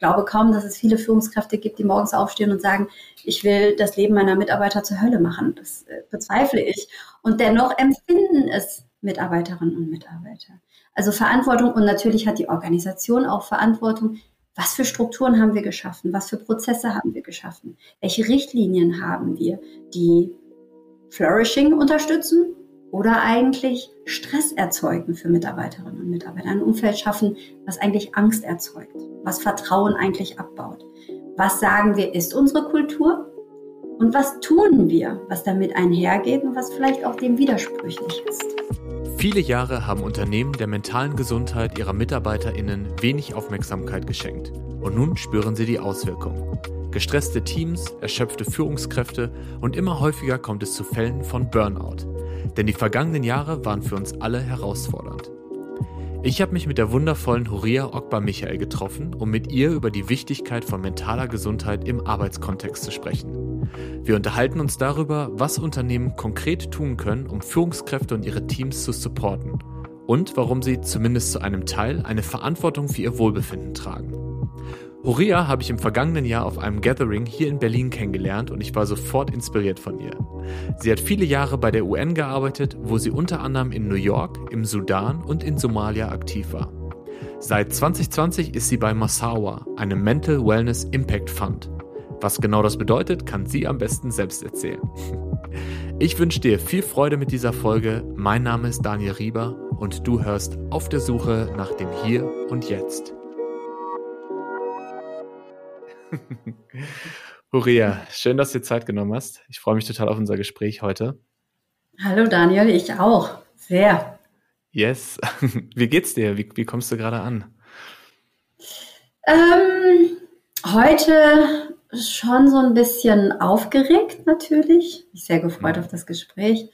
glaube kaum, dass es viele Führungskräfte gibt, die morgens aufstehen und sagen, ich will das Leben meiner Mitarbeiter zur Hölle machen. Das äh, bezweifle ich. Und dennoch empfinden es Mitarbeiterinnen und Mitarbeiter. Also Verantwortung und natürlich hat die Organisation auch Verantwortung. Was für Strukturen haben wir geschaffen? Was für Prozesse haben wir geschaffen? Welche Richtlinien haben wir, die Flourishing unterstützen oder eigentlich Stress erzeugen für Mitarbeiterinnen und Mitarbeiter, ein Umfeld schaffen, was eigentlich Angst erzeugt, was Vertrauen eigentlich abbaut. Was sagen wir, ist unsere Kultur? Und was tun wir, was damit einhergeht und was vielleicht auch dem widersprüchlich ist? Viele Jahre haben Unternehmen der mentalen Gesundheit ihrer MitarbeiterInnen wenig Aufmerksamkeit geschenkt. Und nun spüren sie die Auswirkungen. Gestresste Teams, erschöpfte Führungskräfte und immer häufiger kommt es zu Fällen von Burnout. Denn die vergangenen Jahre waren für uns alle herausfordernd. Ich habe mich mit der wundervollen Horia Okba Michael getroffen, um mit ihr über die Wichtigkeit von mentaler Gesundheit im Arbeitskontext zu sprechen. Wir unterhalten uns darüber, was Unternehmen konkret tun können, um Führungskräfte und ihre Teams zu supporten und warum sie zumindest zu einem Teil eine Verantwortung für ihr Wohlbefinden tragen. Horia habe ich im vergangenen Jahr auf einem Gathering hier in Berlin kennengelernt und ich war sofort inspiriert von ihr. Sie hat viele Jahre bei der UN gearbeitet, wo sie unter anderem in New York, im Sudan und in Somalia aktiv war. Seit 2020 ist sie bei Massawa, einem Mental Wellness Impact Fund. Was genau das bedeutet, kann sie am besten selbst erzählen. Ich wünsche dir viel Freude mit dieser Folge. Mein Name ist Daniel Rieber und du hörst auf der Suche nach dem Hier und Jetzt. Huria, schön, dass du dir Zeit genommen hast. Ich freue mich total auf unser Gespräch heute. Hallo Daniel, ich auch. Sehr. Yes. Wie geht's dir? Wie, wie kommst du gerade an? Ähm, heute schon so ein bisschen aufgeregt natürlich. Ich bin sehr gefreut mhm. auf das Gespräch.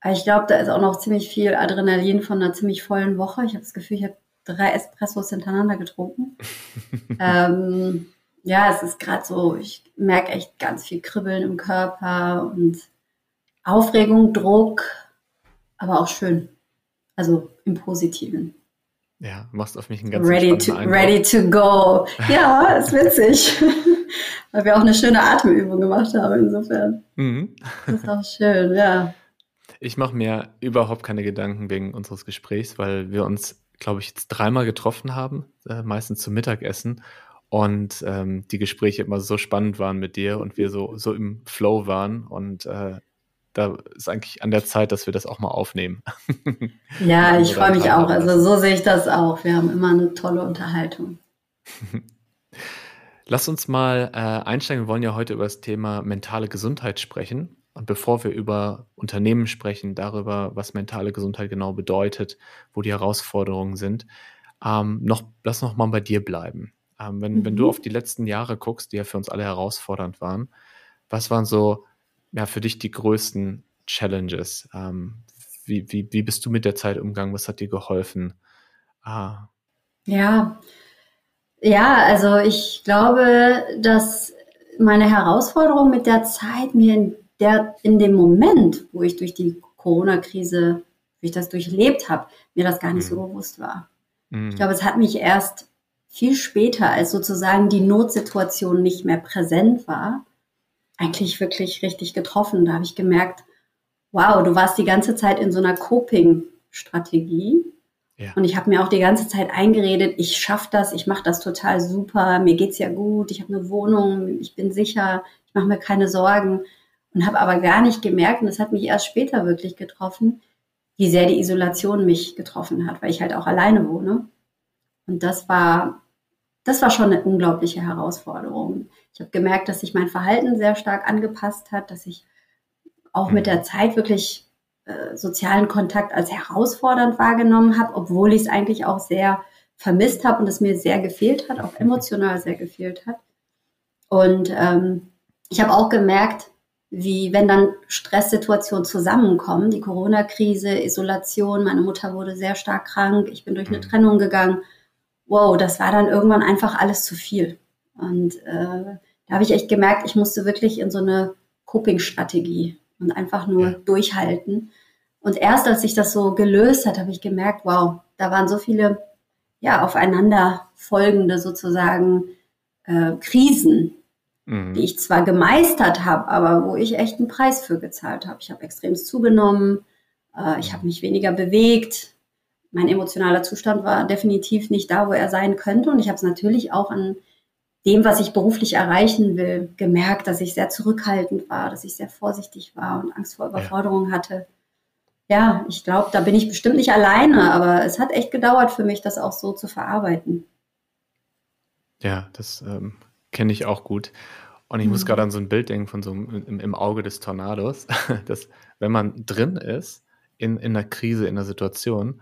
Aber ich glaube, da ist auch noch ziemlich viel Adrenalin von einer ziemlich vollen Woche. Ich habe das Gefühl, ich habe drei Espressos hintereinander getrunken. ähm, ja, es ist gerade so, ich merke echt ganz viel Kribbeln im Körper und Aufregung, Druck, aber auch schön. Also im Positiven. Ja, machst auf mich einen ganz ready to, ready to go. Ja, ist witzig. Weil wir auch eine schöne Atemübung gemacht haben, insofern. Mhm. Das ist auch schön, ja. Ich mache mir überhaupt keine Gedanken wegen unseres Gesprächs, weil wir uns, glaube ich, jetzt dreimal getroffen haben, äh, meistens zum Mittagessen und ähm, die Gespräche immer so spannend waren mit dir und wir so, so im Flow waren und äh, da ist eigentlich an der Zeit, dass wir das auch mal aufnehmen. Ja, ich freue mich auch. Also so sehe ich das auch. Wir haben immer eine tolle Unterhaltung. Lass uns mal äh, einsteigen. Wir wollen ja heute über das Thema mentale Gesundheit sprechen. Und bevor wir über Unternehmen sprechen, darüber, was mentale Gesundheit genau bedeutet, wo die Herausforderungen sind, ähm, noch, lass noch mal bei dir bleiben. Ähm, wenn, mhm. wenn du mhm. auf die letzten Jahre guckst, die ja für uns alle herausfordernd waren, was waren so ja, für dich die größten Challenges? Ähm, wie, wie, wie bist du mit der Zeit umgegangen? Was hat dir geholfen? Ah. Ja, ja, also ich glaube, dass meine Herausforderung mit der Zeit mir in, der, in dem Moment, wo ich durch die Corona-Krise, wie ich das durchlebt habe, mir das gar nicht mhm. so bewusst war. Mhm. Ich glaube, es hat mich erst viel später, als sozusagen die Notsituation nicht mehr präsent war, eigentlich wirklich richtig getroffen. Da habe ich gemerkt, wow, du warst die ganze Zeit in so einer Coping-Strategie. Ja. Und ich habe mir auch die ganze Zeit eingeredet, ich schaffe das, ich mache das total super, mir geht's ja gut, ich habe eine Wohnung, ich bin sicher, ich mache mir keine Sorgen und habe aber gar nicht gemerkt, und das hat mich erst später wirklich getroffen, wie sehr die Isolation mich getroffen hat, weil ich halt auch alleine wohne. Und das war, das war schon eine unglaubliche Herausforderung. Ich habe gemerkt, dass sich mein Verhalten sehr stark angepasst hat, dass ich auch mit der Zeit wirklich äh, sozialen Kontakt als herausfordernd wahrgenommen habe, obwohl ich es eigentlich auch sehr vermisst habe und es mir sehr gefehlt hat, auch emotional sehr gefehlt hat. Und ähm, ich habe auch gemerkt, wie wenn dann Stresssituationen zusammenkommen, die Corona-Krise, Isolation, meine Mutter wurde sehr stark krank, ich bin durch eine mhm. Trennung gegangen wow, das war dann irgendwann einfach alles zu viel. Und äh, da habe ich echt gemerkt, ich musste wirklich in so eine Coping-Strategie und einfach nur ja. durchhalten. Und erst als sich das so gelöst hat, habe ich gemerkt, wow, da waren so viele ja aufeinander folgende sozusagen äh, Krisen, mhm. die ich zwar gemeistert habe, aber wo ich echt einen Preis für gezahlt habe. Ich habe extrem zugenommen, äh, ich habe mich weniger bewegt. Mein emotionaler Zustand war definitiv nicht da, wo er sein könnte. Und ich habe es natürlich auch an dem, was ich beruflich erreichen will, gemerkt, dass ich sehr zurückhaltend war, dass ich sehr vorsichtig war und Angst vor Überforderung ja. hatte. Ja, ich glaube, da bin ich bestimmt nicht alleine, aber es hat echt gedauert für mich, das auch so zu verarbeiten. Ja, das ähm, kenne ich auch gut. Und ich mhm. muss gerade an so ein Bild denken von so einem im, im Auge des Tornados, dass wenn man drin ist in, in einer Krise, in einer Situation,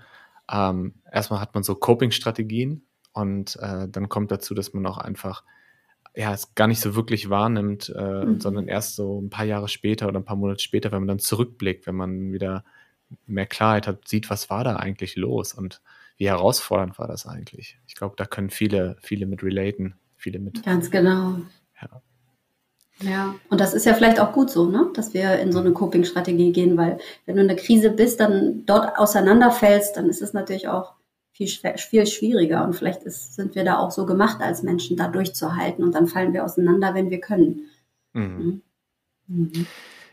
ähm, erstmal hat man so Coping-Strategien und äh, dann kommt dazu, dass man auch einfach ja, es gar nicht so wirklich wahrnimmt, äh, mhm. sondern erst so ein paar Jahre später oder ein paar Monate später, wenn man dann zurückblickt, wenn man wieder mehr Klarheit hat, sieht, was war da eigentlich los und wie herausfordernd war das eigentlich. Ich glaube, da können viele, viele mit relaten, viele mit. Ganz genau. Ja. Ja, und das ist ja vielleicht auch gut so, ne? dass wir in so eine Coping-Strategie gehen, weil wenn du in der Krise bist, dann dort auseinanderfällst, dann ist es natürlich auch viel, viel schwieriger. Und vielleicht ist, sind wir da auch so gemacht als Menschen, da durchzuhalten und dann fallen wir auseinander, wenn wir können. Mhm. Mhm.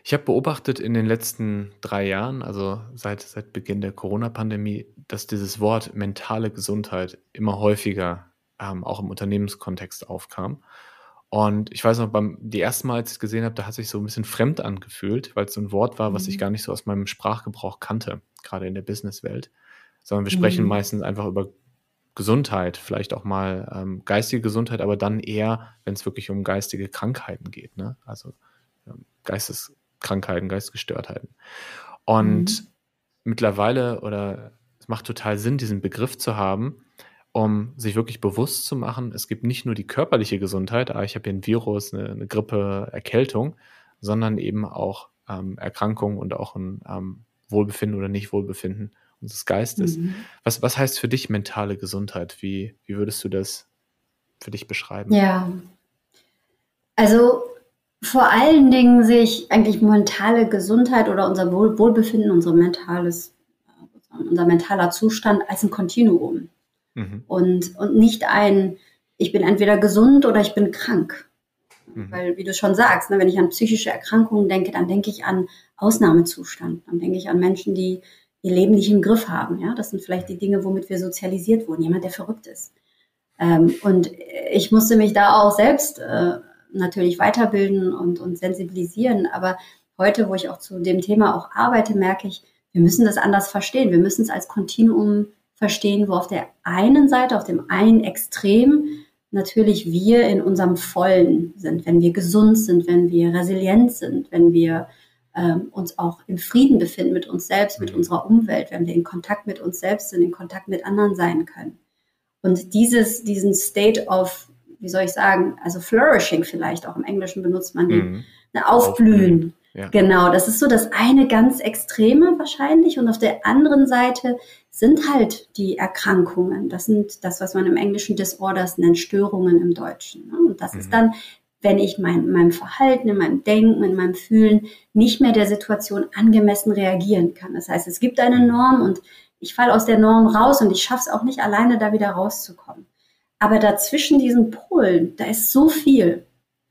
Ich habe beobachtet in den letzten drei Jahren, also seit, seit Beginn der Corona-Pandemie, dass dieses Wort mentale Gesundheit immer häufiger ähm, auch im Unternehmenskontext aufkam. Und ich weiß noch, beim die ersten Mal, als ich es gesehen habe, da hat sich so ein bisschen fremd angefühlt, weil es so ein Wort war, was ich mhm. gar nicht so aus meinem Sprachgebrauch kannte, gerade in der Businesswelt. Sondern wir sprechen mhm. meistens einfach über Gesundheit, vielleicht auch mal ähm, geistige Gesundheit, aber dann eher, wenn es wirklich um geistige Krankheiten geht, ne? Also ähm, Geistes Krankheiten, Geistesgestörtheiten. Und mhm. mittlerweile, oder es macht total Sinn, diesen Begriff zu haben, um sich wirklich bewusst zu machen, es gibt nicht nur die körperliche Gesundheit, ah, ich habe hier ein Virus, eine, eine Grippe, Erkältung, sondern eben auch ähm, Erkrankungen und auch ein ähm, Wohlbefinden oder Nicht-Wohlbefinden unseres Geistes. Mhm. Was, was heißt für dich mentale Gesundheit? Wie, wie würdest du das für dich beschreiben? Ja, also vor allen Dingen sehe ich eigentlich mentale Gesundheit oder unser Wohl Wohlbefinden, unser mentales, unser mentaler Zustand als ein Kontinuum. Mhm. Und, und nicht ein, ich bin entweder gesund oder ich bin krank. Mhm. Weil, wie du schon sagst, ne, wenn ich an psychische Erkrankungen denke, dann denke ich an Ausnahmezustand. Dann denke ich an Menschen, die ihr Leben nicht im Griff haben. Ja? Das sind vielleicht die Dinge, womit wir sozialisiert wurden. Jemand, der verrückt ist. Ähm, und ich musste mich da auch selbst äh, natürlich weiterbilden und, und sensibilisieren. Aber heute, wo ich auch zu dem Thema auch arbeite, merke ich, wir müssen das anders verstehen. Wir müssen es als Kontinuum verstehen, wo auf der einen Seite, auf dem einen Extrem natürlich wir in unserem Vollen sind, wenn wir gesund sind, wenn wir resilient sind, wenn wir ähm, uns auch im Frieden befinden mit uns selbst, mit mhm. unserer Umwelt, wenn wir in Kontakt mit uns selbst sind, in Kontakt mit anderen sein können. Und dieses, diesen State of wie soll ich sagen, also flourishing vielleicht, auch im Englischen benutzt man den, mhm. ne, aufblühen. Ja. Genau, das ist so das eine ganz Extreme wahrscheinlich. Und auf der anderen Seite sind halt die Erkrankungen. Das sind das, was man im Englischen Disorders nennt, Störungen im Deutschen. Ne? Und das mhm. ist dann, wenn ich mein, in meinem Verhalten, in meinem Denken, in meinem Fühlen nicht mehr der Situation angemessen reagieren kann. Das heißt, es gibt eine. Norm und ich falle aus der Norm raus und ich schaffe es auch nicht alleine, da wieder rauszukommen. Aber dazwischen diesen Polen, da ist so viel.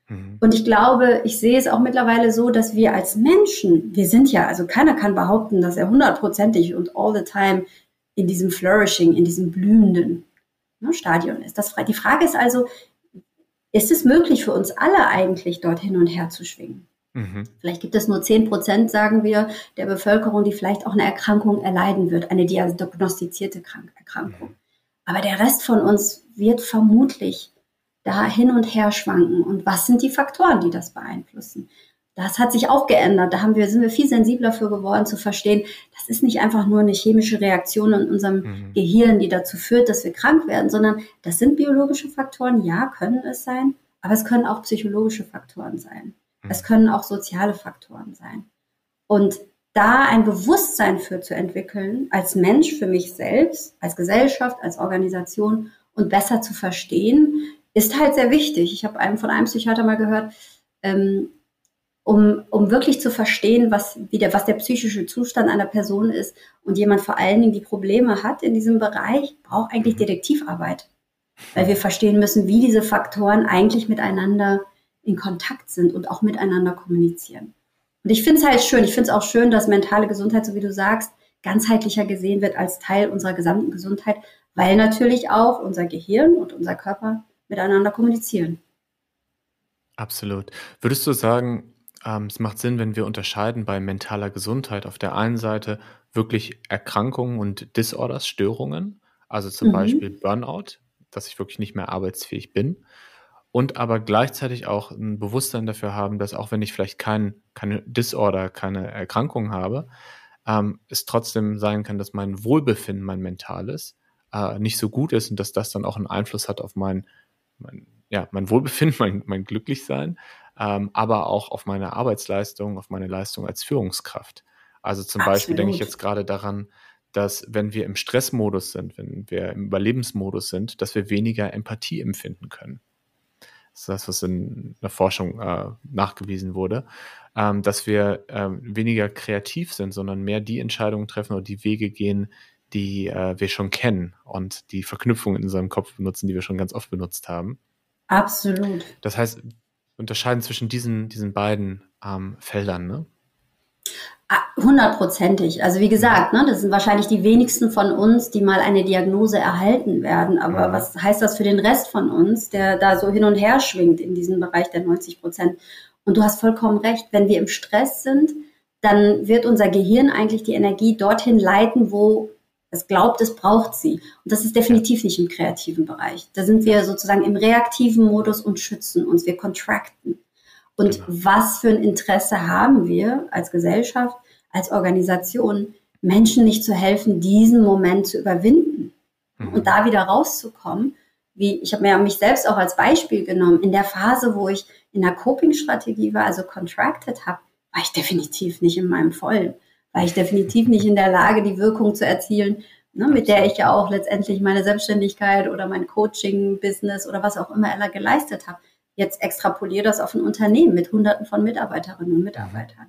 Mhm. Und ich glaube, ich sehe es auch mittlerweile so, dass wir als Menschen, wir sind ja, also keiner kann behaupten, dass er hundertprozentig und all the time in diesem Flourishing, in diesem blühenden ne, Stadion ist. Das, die Frage ist also, ist es möglich für uns alle eigentlich dort hin und her zu schwingen? Mhm. Vielleicht gibt es nur 10 Prozent, sagen wir, der Bevölkerung, die vielleicht auch eine Erkrankung erleiden wird, eine diagnostizierte Erkrankung. Mhm. Aber der Rest von uns wird vermutlich da hin und her schwanken. Und was sind die Faktoren, die das beeinflussen? Das hat sich auch geändert. Da haben wir, sind wir viel sensibler für geworden zu verstehen, das ist nicht einfach nur eine chemische Reaktion in unserem mhm. Gehirn, die dazu führt, dass wir krank werden, sondern das sind biologische Faktoren. Ja, können es sein, aber es können auch psychologische Faktoren sein. Mhm. Es können auch soziale Faktoren sein. Und da ein Bewusstsein für zu entwickeln, als Mensch für mich selbst, als Gesellschaft, als Organisation und besser zu verstehen, ist halt sehr wichtig. Ich habe einem von einem Psychiater mal gehört, ähm, um, um wirklich zu verstehen, was, wie der, was der psychische Zustand einer Person ist und jemand vor allen Dingen die Probleme hat in diesem Bereich, braucht eigentlich mhm. Detektivarbeit. weil wir verstehen müssen, wie diese Faktoren eigentlich miteinander in Kontakt sind und auch miteinander kommunizieren. Und ich finde es halt schön, ich finde es auch schön, dass mentale Gesundheit, so wie du sagst, ganzheitlicher gesehen wird als Teil unserer gesamten Gesundheit, weil natürlich auch unser Gehirn und unser Körper miteinander kommunizieren. Absolut. Würdest du sagen, ähm, es macht Sinn, wenn wir unterscheiden bei mentaler Gesundheit auf der einen Seite wirklich Erkrankungen und Disorders, Störungen, also zum mhm. Beispiel Burnout, dass ich wirklich nicht mehr arbeitsfähig bin, und aber gleichzeitig auch ein Bewusstsein dafür haben, dass auch wenn ich vielleicht kein, keine Disorder, keine Erkrankung habe, ähm, es trotzdem sein kann, dass mein Wohlbefinden, mein mentales, äh, nicht so gut ist und dass das dann auch einen Einfluss hat auf mein, mein, ja, mein Wohlbefinden, mein, mein Glücklichsein, ähm, aber auch auf meine Arbeitsleistung, auf meine Leistung als Führungskraft. Also zum Absolut. Beispiel denke ich jetzt gerade daran, dass wenn wir im Stressmodus sind, wenn wir im Überlebensmodus sind, dass wir weniger Empathie empfinden können. Das ist das, was in der Forschung äh, nachgewiesen wurde, ähm, dass wir ähm, weniger kreativ sind, sondern mehr die Entscheidungen treffen oder die Wege gehen, die äh, wir schon kennen und die Verknüpfungen in unserem Kopf benutzen, die wir schon ganz oft benutzt haben. Absolut. Das heißt, unterscheiden zwischen diesen, diesen beiden ähm, Feldern, ne? Ah, hundertprozentig. Also wie gesagt, ne, das sind wahrscheinlich die wenigsten von uns, die mal eine Diagnose erhalten werden. Aber mhm. was heißt das für den Rest von uns, der da so hin und her schwingt in diesem Bereich der 90 Prozent? Und du hast vollkommen recht, wenn wir im Stress sind, dann wird unser Gehirn eigentlich die Energie dorthin leiten, wo es glaubt, es braucht sie. Und das ist definitiv nicht im kreativen Bereich. Da sind wir sozusagen im reaktiven Modus und schützen uns. Wir contracten. Und genau. was für ein Interesse haben wir als Gesellschaft, als Organisation, Menschen nicht zu helfen, diesen Moment zu überwinden mhm. und da wieder rauszukommen? Wie, ich habe mir mich selbst auch als Beispiel genommen. In der Phase, wo ich in der Coping-Strategie war, also contracted habe, war ich definitiv nicht in meinem Vollen war ich definitiv nicht in der Lage, die Wirkung zu erzielen, ne, mit der ich ja auch letztendlich meine Selbstständigkeit oder mein Coaching-Business oder was auch immer Ella geleistet habe. Jetzt extrapoliere das auf ein Unternehmen mit Hunderten von Mitarbeiterinnen und Mitarbeitern.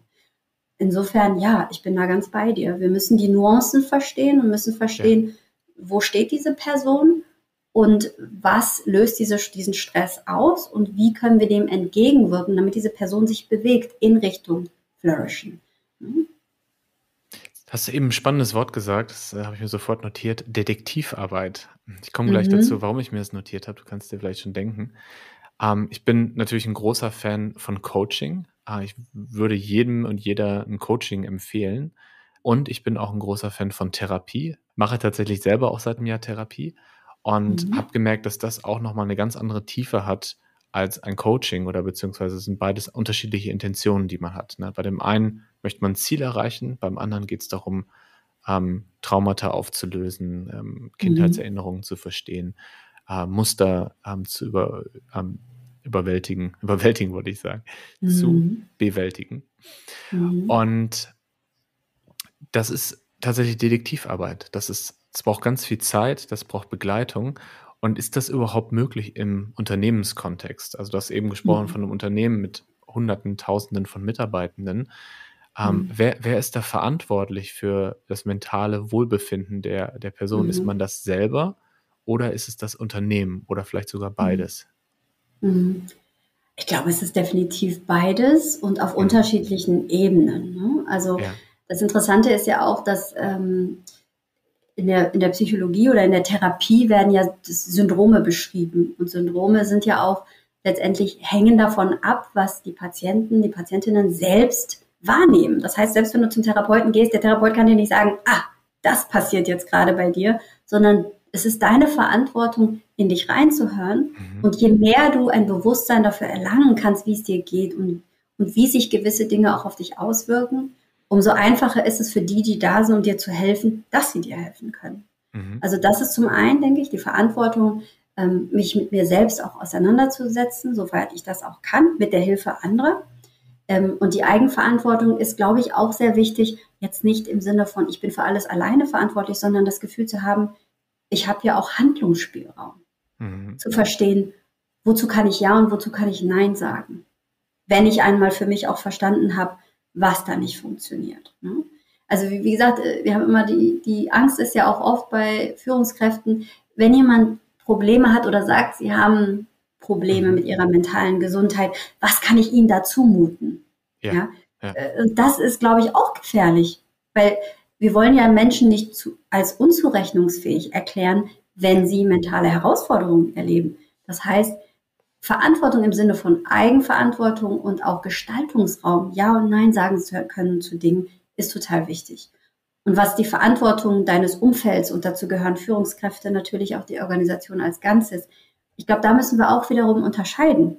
Insofern, ja, ich bin da ganz bei dir. Wir müssen die Nuancen verstehen und müssen verstehen, wo steht diese Person und was löst diese, diesen Stress aus und wie können wir dem entgegenwirken, damit diese Person sich bewegt in Richtung Flourishen. Hm? Hast du eben ein spannendes Wort gesagt, das äh, habe ich mir sofort notiert, Detektivarbeit. Ich komme gleich mhm. dazu, warum ich mir das notiert habe, du kannst dir vielleicht schon denken. Ähm, ich bin natürlich ein großer Fan von Coaching. Äh, ich würde jedem und jeder ein Coaching empfehlen. Und ich bin auch ein großer Fan von Therapie. Mache tatsächlich selber auch seit einem Jahr Therapie und mhm. habe gemerkt, dass das auch nochmal eine ganz andere Tiefe hat als ein Coaching oder beziehungsweise sind beides unterschiedliche Intentionen, die man hat. Ne? Bei dem einen möchte man ein Ziel erreichen, beim anderen geht es darum, ähm, Traumata aufzulösen, ähm, Kindheitserinnerungen mhm. zu verstehen, äh, Muster ähm, zu über, ähm, überwältigen, überwältigen würde ich sagen, mhm. zu bewältigen. Mhm. Und das ist tatsächlich Detektivarbeit. Das ist, es braucht ganz viel Zeit, das braucht Begleitung und ist das überhaupt möglich im Unternehmenskontext? Also du hast eben gesprochen mhm. von einem Unternehmen mit Hunderten, Tausenden von Mitarbeitenden. Ähm, mhm. wer, wer ist da verantwortlich für das mentale Wohlbefinden der, der Person? Mhm. Ist man das selber oder ist es das Unternehmen oder vielleicht sogar mhm. beides? Mhm. Ich glaube, es ist definitiv beides und auf mhm. unterschiedlichen Ebenen. Ne? Also ja. das Interessante ist ja auch, dass ähm, in der, in der Psychologie oder in der Therapie werden ja Syndrome beschrieben. Und Syndrome sind ja auch letztendlich hängen davon ab, was die Patienten, die Patientinnen selbst wahrnehmen. Das heißt, selbst wenn du zum Therapeuten gehst, der Therapeut kann dir nicht sagen, ah, das passiert jetzt gerade bei dir, sondern es ist deine Verantwortung, in dich reinzuhören. Mhm. Und je mehr du ein Bewusstsein dafür erlangen kannst, wie es dir geht und, und wie sich gewisse Dinge auch auf dich auswirken, umso einfacher ist es für die, die da sind, um dir zu helfen, dass sie dir helfen können. Mhm. Also das ist zum einen, denke ich, die Verantwortung, ähm, mich mit mir selbst auch auseinanderzusetzen, soweit ich das auch kann, mit der Hilfe anderer. Ähm, und die Eigenverantwortung ist, glaube ich, auch sehr wichtig. Jetzt nicht im Sinne von, ich bin für alles alleine verantwortlich, sondern das Gefühl zu haben, ich habe ja auch Handlungsspielraum. Mhm. Zu verstehen, wozu kann ich Ja und wozu kann ich Nein sagen. Wenn ich einmal für mich auch verstanden habe, was da nicht funktioniert. Ne? Also wie, wie, gesagt, äh, wir haben immer die, die Angst ist ja auch oft bei Führungskräften, wenn jemand Probleme hat oder sagt, sie haben Probleme mit ihrer mentalen Gesundheit, was kann ich ihnen da zumuten? Ja. ja? ja. Äh, das ist, glaube ich, auch gefährlich, weil wir wollen ja Menschen nicht zu, als unzurechnungsfähig erklären, wenn sie mentale Herausforderungen erleben. Das heißt, Verantwortung im Sinne von Eigenverantwortung und auch Gestaltungsraum, Ja und Nein sagen zu können zu Dingen, ist total wichtig. Und was die Verantwortung deines Umfelds, und dazu gehören Führungskräfte, natürlich auch die Organisation als Ganzes, ich glaube, da müssen wir auch wiederum unterscheiden.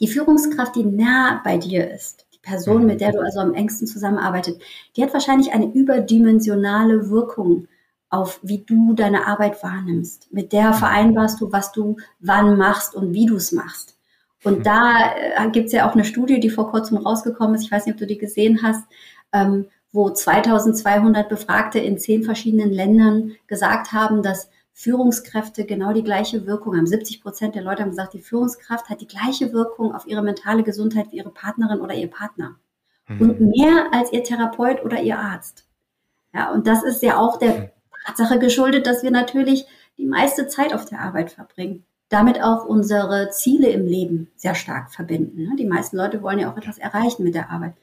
Die Führungskraft, die nah bei dir ist, Person, mhm. mit der du also am engsten zusammenarbeitet, die hat wahrscheinlich eine überdimensionale Wirkung auf, wie du deine Arbeit wahrnimmst. Mit der mhm. vereinbarst du, was du wann machst und wie du es machst. Und mhm. da äh, gibt es ja auch eine Studie, die vor kurzem rausgekommen ist, ich weiß nicht, ob du die gesehen hast, ähm, wo 2200 Befragte in zehn verschiedenen Ländern gesagt haben, dass Führungskräfte genau die gleiche Wirkung haben. 70 Prozent der Leute haben gesagt, die Führungskraft hat die gleiche Wirkung auf ihre mentale Gesundheit wie ihre Partnerin oder ihr Partner. Mhm. Und mehr als ihr Therapeut oder ihr Arzt. Ja, und das ist ja auch der Tatsache geschuldet, dass wir natürlich die meiste Zeit auf der Arbeit verbringen. Damit auch unsere Ziele im Leben sehr stark verbinden. Ne? Die meisten Leute wollen ja auch etwas erreichen mit der Arbeit.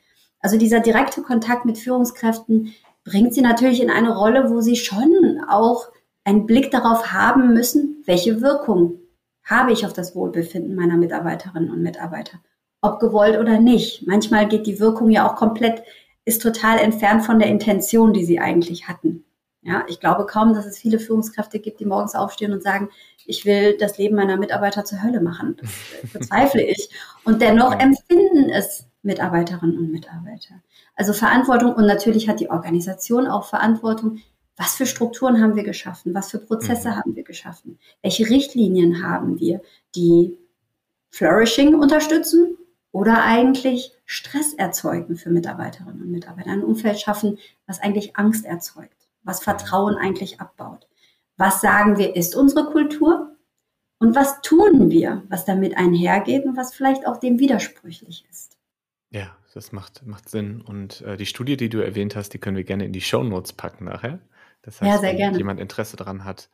Also dieser direkte Kontakt mit Führungskräften bringt sie natürlich in eine Rolle, wo sie schon auch einen Blick darauf haben müssen, welche Wirkung habe ich auf das Wohlbefinden meiner Mitarbeiterinnen und Mitarbeiter. Ob gewollt oder nicht. Manchmal geht die Wirkung ja auch komplett, ist total entfernt von der Intention, die sie eigentlich hatten. Ja, ich glaube kaum, dass es viele Führungskräfte gibt, die morgens aufstehen und sagen, ich will das Leben meiner Mitarbeiter zur Hölle machen. Das bezweifle ich. Und dennoch empfinden es Mitarbeiterinnen und Mitarbeiter. Also Verantwortung und natürlich hat die Organisation auch Verantwortung, was für Strukturen haben wir geschaffen? Was für Prozesse mhm. haben wir geschaffen? Welche Richtlinien haben wir, die Flourishing unterstützen oder eigentlich Stress erzeugen für Mitarbeiterinnen und Mitarbeiter? Ein Umfeld schaffen, was eigentlich Angst erzeugt, was Vertrauen eigentlich abbaut. Was sagen wir, ist unsere Kultur? Und was tun wir, was damit einhergeht und was vielleicht auch dem widersprüchlich ist? Ja, das macht, macht Sinn. Und äh, die Studie, die du erwähnt hast, die können wir gerne in die Show Notes packen nachher. Das heißt, ja, wenn gerne. jemand Interesse daran hat,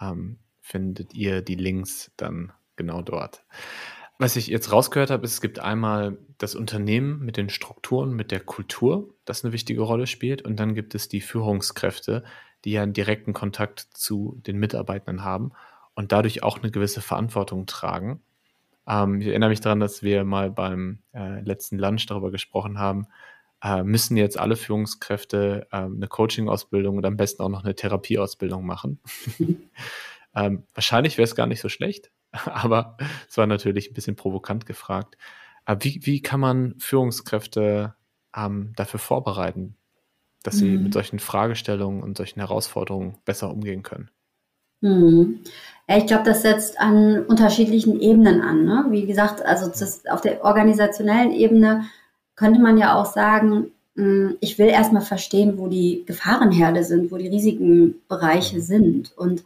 ähm, findet ihr die Links dann genau dort. Was ich jetzt rausgehört habe, ist, es gibt einmal das Unternehmen mit den Strukturen, mit der Kultur, das eine wichtige Rolle spielt. Und dann gibt es die Führungskräfte, die ja einen direkten Kontakt zu den Mitarbeitern haben und dadurch auch eine gewisse Verantwortung tragen. Ähm, ich erinnere mich daran, dass wir mal beim äh, letzten Lunch darüber gesprochen haben, äh, müssen jetzt alle Führungskräfte äh, eine Coaching-Ausbildung und am besten auch noch eine Therapieausbildung machen. ähm, wahrscheinlich wäre es gar nicht so schlecht, aber es war natürlich ein bisschen provokant gefragt. Aber wie, wie kann man Führungskräfte ähm, dafür vorbereiten, dass sie mhm. mit solchen Fragestellungen und solchen Herausforderungen besser umgehen können? Ja, ich glaube, das setzt an unterschiedlichen Ebenen an. Ne? Wie gesagt, also das, auf der organisationellen Ebene könnte man ja auch sagen, hm, ich will erstmal verstehen, wo die Gefahrenherde sind, wo die riesigen Bereiche sind. Und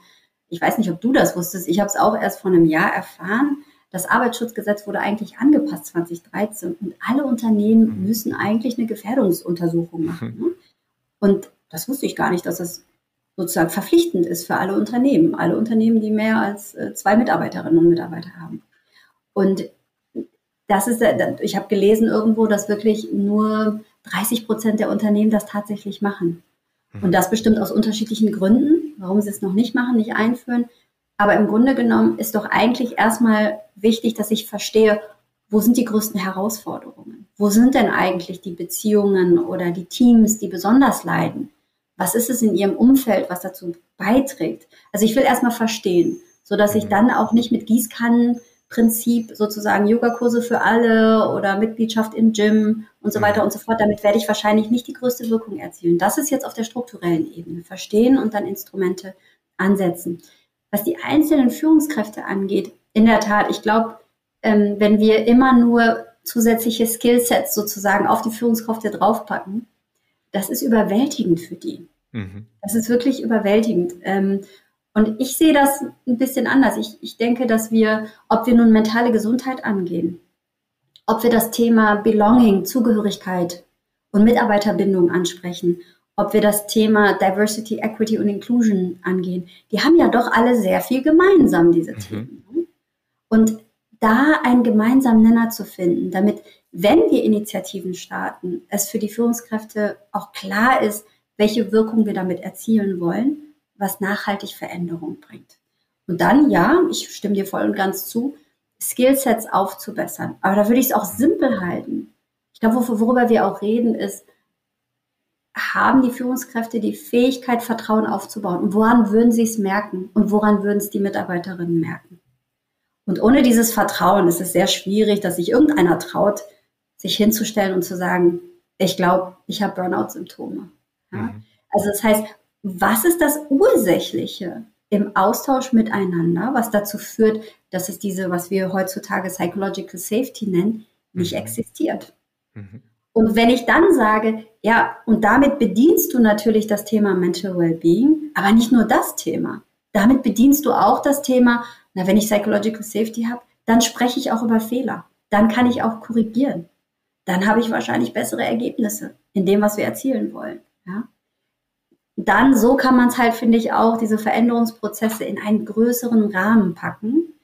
ich weiß nicht, ob du das wusstest. Ich habe es auch erst vor einem Jahr erfahren. Das Arbeitsschutzgesetz wurde eigentlich angepasst 2013 und alle Unternehmen mhm. müssen eigentlich eine Gefährdungsuntersuchung machen. Mhm. Ne? Und das wusste ich gar nicht, dass das sozusagen verpflichtend ist für alle Unternehmen, alle Unternehmen, die mehr als äh, zwei Mitarbeiterinnen und Mitarbeiter haben. Und das ist, ich habe gelesen irgendwo, dass wirklich nur 30 Prozent der Unternehmen das tatsächlich machen. Und das bestimmt aus unterschiedlichen Gründen, warum sie es noch nicht machen, nicht einführen. Aber im Grunde genommen ist doch eigentlich erstmal wichtig, dass ich verstehe, wo sind die größten Herausforderungen? Wo sind denn eigentlich die Beziehungen oder die Teams, die besonders leiden? Was ist es in ihrem Umfeld, was dazu beiträgt? Also ich will erstmal verstehen, so dass ich mhm. dann auch nicht mit Gießkannen Prinzip sozusagen Yogakurse für alle oder Mitgliedschaft im Gym und so weiter mhm. und so fort. Damit werde ich wahrscheinlich nicht die größte Wirkung erzielen. Das ist jetzt auf der strukturellen Ebene. Verstehen und dann Instrumente ansetzen. Was die einzelnen Führungskräfte angeht, in der Tat, ich glaube, ähm, wenn wir immer nur zusätzliche Skillsets sozusagen auf die Führungskräfte draufpacken, das ist überwältigend für die. Mhm. Das ist wirklich überwältigend. Ähm, und ich sehe das ein bisschen anders. Ich, ich denke, dass wir, ob wir nun mentale Gesundheit angehen, ob wir das Thema Belonging, Zugehörigkeit und Mitarbeiterbindung ansprechen ob wir das Thema Diversity, Equity und Inclusion angehen, die haben ja doch alle sehr viel gemeinsam, diese mhm. Themen. Ne? Und da einen gemeinsamen Nenner zu finden, damit, wenn wir Initiativen starten, es für die Führungskräfte auch klar ist, welche Wirkung wir damit erzielen wollen, was nachhaltig Veränderung bringt. Und dann, ja, ich stimme dir voll und ganz zu, Skillsets aufzubessern. Aber da würde ich es auch simpel halten. Ich glaube, worüber wir auch reden, ist, haben die Führungskräfte die Fähigkeit, Vertrauen aufzubauen? Und woran würden sie es merken? Und woran würden es die Mitarbeiterinnen merken? Und ohne dieses Vertrauen ist es sehr schwierig, dass sich irgendeiner traut, sich hinzustellen und zu sagen, ich glaube, ich habe Burnout-Symptome. Ja? Mhm. Also das heißt, was ist das Ursächliche im Austausch miteinander, was dazu führt, dass es diese, was wir heutzutage Psychological Safety nennen, nicht mhm. existiert? Mhm. Und wenn ich dann sage, ja, und damit bedienst du natürlich das Thema Mental Wellbeing, aber nicht nur das Thema. Damit bedienst du auch das Thema, na, wenn ich Psychological Safety habe, dann spreche ich auch über Fehler. Dann kann ich auch korrigieren. Dann habe ich wahrscheinlich bessere Ergebnisse in dem, was wir erzielen wollen. Ja? Dann, so kann man es halt, finde ich, auch diese Veränderungsprozesse in einen größeren Rahmen packen,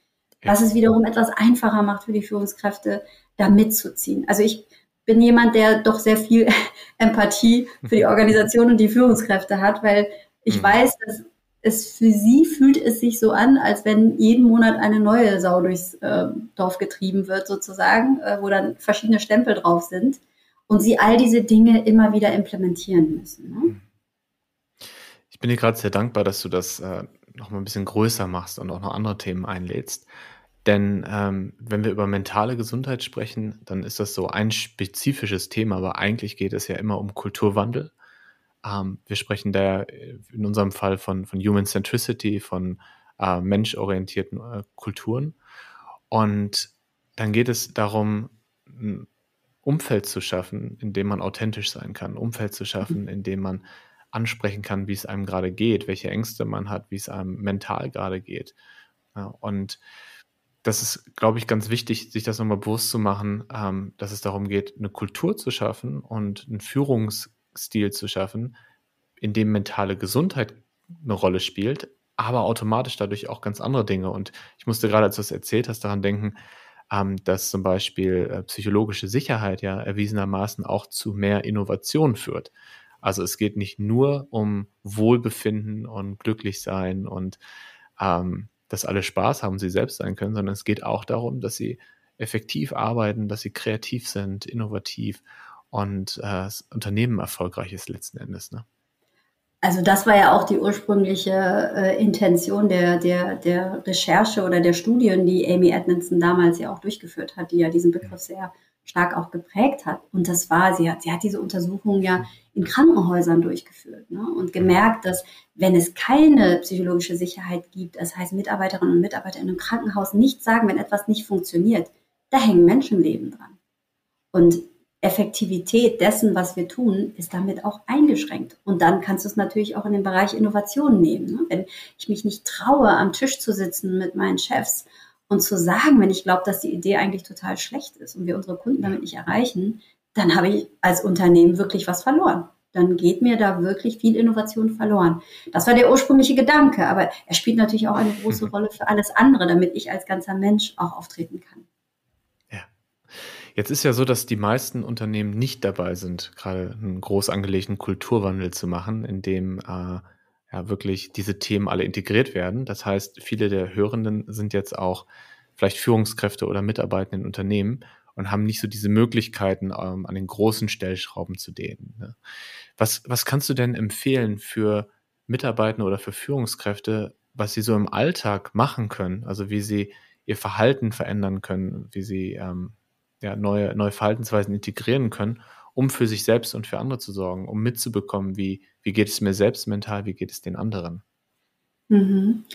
was es wiederum etwas einfacher macht für die Führungskräfte, da mitzuziehen. Also ich bin jemand, der doch sehr viel Empathie für die Organisation und die Führungskräfte hat, weil ich mhm. weiß, dass es für sie fühlt es sich so an, als wenn jeden Monat eine neue Sau durchs äh, Dorf getrieben wird, sozusagen, äh, wo dann verschiedene Stempel drauf sind und sie all diese Dinge immer wieder implementieren müssen. Ne? Mhm. Ich bin dir gerade sehr dankbar, dass du das äh, noch mal ein bisschen größer machst und auch noch andere Themen einlädst. Denn ähm, wenn wir über mentale Gesundheit sprechen, dann ist das so ein spezifisches Thema, aber eigentlich geht es ja immer um Kulturwandel. Ähm, wir sprechen da äh, in unserem Fall von, von Human Centricity, von äh, menschorientierten äh, Kulturen. Und dann geht es darum, ein Umfeld zu schaffen, in dem man authentisch sein kann, ein Umfeld zu schaffen, in dem man ansprechen kann, wie es einem gerade geht, welche Ängste man hat, wie es einem mental gerade geht. Und das ist, glaube ich, ganz wichtig, sich das nochmal bewusst zu machen, ähm, dass es darum geht, eine Kultur zu schaffen und einen Führungsstil zu schaffen, in dem mentale Gesundheit eine Rolle spielt, aber automatisch dadurch auch ganz andere Dinge. Und ich musste gerade, als du es erzählt hast, daran denken, ähm, dass zum Beispiel äh, psychologische Sicherheit ja erwiesenermaßen auch zu mehr Innovation führt. Also es geht nicht nur um Wohlbefinden und glücklich sein und ähm, dass alle Spaß haben, sie selbst sein können, sondern es geht auch darum, dass sie effektiv arbeiten, dass sie kreativ sind, innovativ und äh, das Unternehmen erfolgreich ist letzten Endes. Ne? Also das war ja auch die ursprüngliche äh, Intention der, der, der Recherche oder der Studien, die Amy Edmondson damals ja auch durchgeführt hat, die ja diesen Begriff sehr stark auch geprägt hat. Und das war, sie hat, sie hat diese Untersuchung ja in Krankenhäusern durchgeführt ne? und gemerkt, dass wenn es keine psychologische Sicherheit gibt, das heißt Mitarbeiterinnen und Mitarbeiter in einem Krankenhaus nicht sagen, wenn etwas nicht funktioniert, da hängen Menschenleben dran. Und Effektivität dessen, was wir tun, ist damit auch eingeschränkt. Und dann kannst du es natürlich auch in den Bereich Innovation nehmen. Ne? Wenn ich mich nicht traue, am Tisch zu sitzen mit meinen Chefs und zu sagen, wenn ich glaube, dass die Idee eigentlich total schlecht ist und wir unsere Kunden damit nicht erreichen, dann habe ich als Unternehmen wirklich was verloren. Dann geht mir da wirklich viel Innovation verloren. Das war der ursprüngliche Gedanke, aber er spielt natürlich auch eine große Rolle für alles andere, damit ich als ganzer Mensch auch auftreten kann. Jetzt ist ja so, dass die meisten Unternehmen nicht dabei sind, gerade einen groß angelegten Kulturwandel zu machen, in dem äh, ja wirklich diese Themen alle integriert werden. Das heißt, viele der Hörenden sind jetzt auch vielleicht Führungskräfte oder Mitarbeiter in Unternehmen und haben nicht so diese Möglichkeiten, ähm, an den großen Stellschrauben zu dehnen. Ne? Was, was kannst du denn empfehlen für Mitarbeiter oder für Führungskräfte, was sie so im Alltag machen können? Also wie sie ihr Verhalten verändern können, wie sie ähm, ja, neue, neue Verhaltensweisen integrieren können, um für sich selbst und für andere zu sorgen, um mitzubekommen, wie, wie geht es mir selbst mental, wie geht es den anderen. Mhm.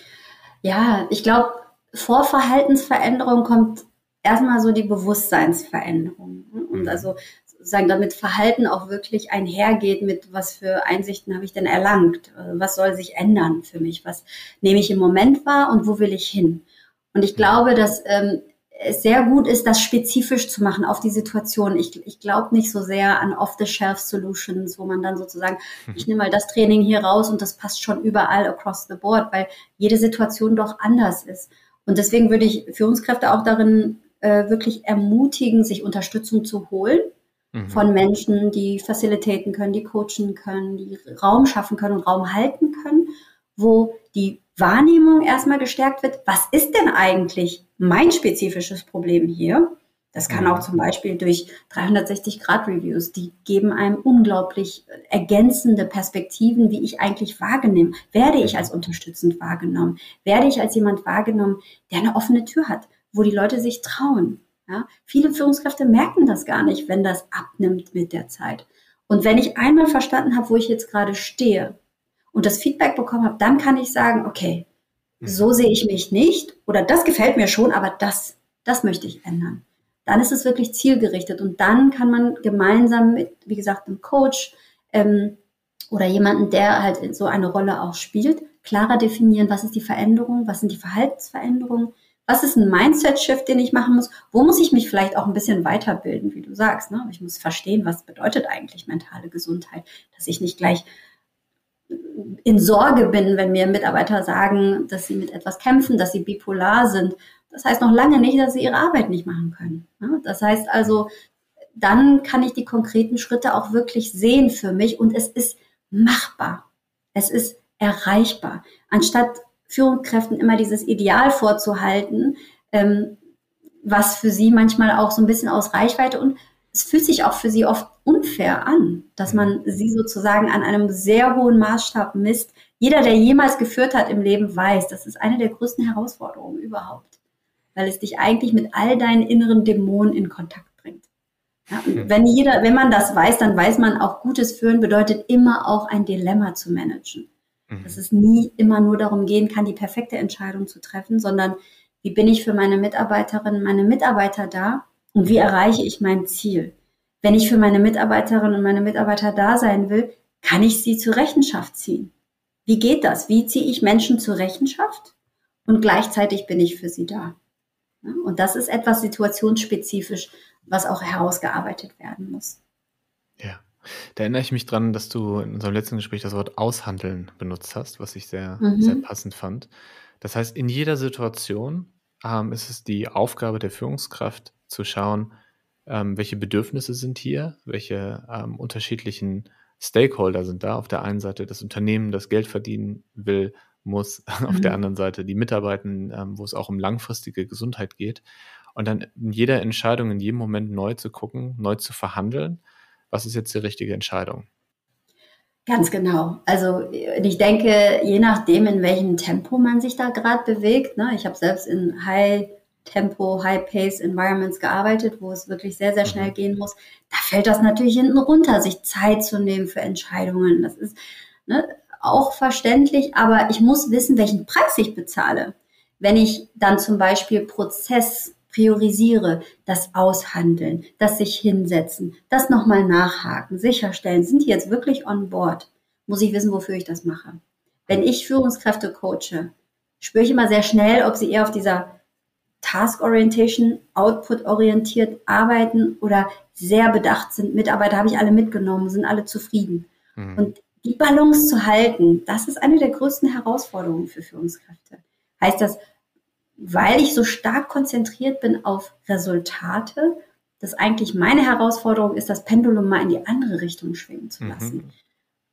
Ja, ich glaube, vor Verhaltensveränderung kommt erstmal so die Bewusstseinsveränderung. Ne? Und mhm. also sozusagen damit Verhalten auch wirklich einhergeht mit, was für Einsichten habe ich denn erlangt? Was soll sich ändern für mich? Was nehme ich im Moment wahr und wo will ich hin? Und ich mhm. glaube, dass ähm, es sehr gut ist, das spezifisch zu machen auf die Situation. Ich, ich glaube nicht so sehr an Off-the-Shelf-Solutions, wo man dann sozusagen, mhm. ich nehme mal das Training hier raus und das passt schon überall across the board, weil jede Situation doch anders ist. Und deswegen würde ich Führungskräfte auch darin äh, wirklich ermutigen, sich Unterstützung zu holen mhm. von Menschen, die facilitaten können, die coachen können, die Raum schaffen können und Raum halten können, wo die Wahrnehmung erstmal gestärkt wird. Was ist denn eigentlich mein spezifisches Problem hier? Das kann auch mhm. zum Beispiel durch 360-Grad-Reviews, die geben einem unglaublich ergänzende Perspektiven, wie ich eigentlich wahrnehme. Werde ich als unterstützend wahrgenommen? Werde ich als jemand wahrgenommen, der eine offene Tür hat, wo die Leute sich trauen? Ja? Viele Führungskräfte merken das gar nicht, wenn das abnimmt mit der Zeit. Und wenn ich einmal verstanden habe, wo ich jetzt gerade stehe und das Feedback bekommen habe, dann kann ich sagen, okay. So sehe ich mich nicht oder das gefällt mir schon, aber das, das möchte ich ändern dann ist es wirklich zielgerichtet und dann kann man gemeinsam mit, wie gesagt, einem Coach ähm, oder jemanden, der halt so eine Rolle auch spielt, klarer definieren, was ist die Veränderung, was sind die Verhaltensveränderungen, was ist ein Mindset-Shift, den ich machen muss, wo muss ich mich vielleicht auch ein bisschen weiterbilden, wie du sagst. Ne? Ich muss verstehen, was bedeutet eigentlich mentale Gesundheit, dass ich nicht gleich in Sorge bin, wenn mir Mitarbeiter sagen, dass sie mit etwas kämpfen, dass sie bipolar sind, das heißt noch lange nicht, dass sie ihre Arbeit nicht machen können. Das heißt also, dann kann ich die konkreten Schritte auch wirklich sehen für mich und es ist machbar. Es ist erreichbar. Anstatt Führungskräften immer dieses Ideal vorzuhalten, ähm, was für sie manchmal auch so ein bisschen aus Reichweite und es fühlt sich auch für sie oft unfair an, dass man sie sozusagen an einem sehr hohen Maßstab misst. Jeder, der jemals geführt hat im Leben, weiß, das ist eine der größten Herausforderungen überhaupt weil es dich eigentlich mit all deinen inneren Dämonen in Kontakt bringt. Ja, und wenn jeder, wenn man das weiß, dann weiß man auch, gutes Führen bedeutet immer auch ein Dilemma zu managen. Mhm. Dass es nie immer nur darum gehen kann, die perfekte Entscheidung zu treffen, sondern wie bin ich für meine Mitarbeiterinnen, meine Mitarbeiter da und wie erreiche ich mein Ziel? Wenn ich für meine Mitarbeiterinnen und meine Mitarbeiter da sein will, kann ich sie zur Rechenschaft ziehen. Wie geht das? Wie ziehe ich Menschen zur Rechenschaft? Und gleichzeitig bin ich für sie da. Und das ist etwas situationsspezifisch, was auch herausgearbeitet werden muss. Ja. Da erinnere ich mich dran, dass du in unserem letzten Gespräch das Wort aushandeln benutzt hast, was ich sehr, mhm. sehr passend fand. Das heißt, in jeder Situation ähm, ist es die Aufgabe der Führungskraft zu schauen, ähm, welche Bedürfnisse sind hier, welche ähm, unterschiedlichen Stakeholder sind da. Auf der einen Seite das Unternehmen, das Geld verdienen will, muss, mhm. auf der mhm. anderen Seite die Mitarbeitenden, ähm, wo es auch um langfristige Gesundheit geht. Und dann in jeder Entscheidung, in jedem Moment neu zu gucken, neu zu verhandeln, was ist jetzt die richtige Entscheidung? Ganz genau. Also ich denke, je nachdem, in welchem Tempo man sich da gerade bewegt, ne, ich habe selbst in High Tempo, High Pace Environments gearbeitet, wo es wirklich sehr, sehr schnell mhm. gehen muss. Da fällt das natürlich hinten runter, sich Zeit zu nehmen für Entscheidungen. Das ist, ne, auch verständlich, aber ich muss wissen, welchen Preis ich bezahle. Wenn ich dann zum Beispiel Prozess priorisiere, das Aushandeln, das sich hinsetzen, das nochmal nachhaken, sicherstellen, sind die jetzt wirklich on board, muss ich wissen, wofür ich das mache. Wenn ich Führungskräfte coache, spüre ich immer sehr schnell, ob sie eher auf dieser Task Orientation, Output orientiert arbeiten oder sehr bedacht sind. Mitarbeiter habe ich alle mitgenommen, sind alle zufrieden. Mhm. Und die Balance zu halten, das ist eine der größten Herausforderungen für Führungskräfte. Heißt das, weil ich so stark konzentriert bin auf Resultate, dass eigentlich meine Herausforderung ist, das Pendulum mal in die andere Richtung schwingen zu lassen. Mhm.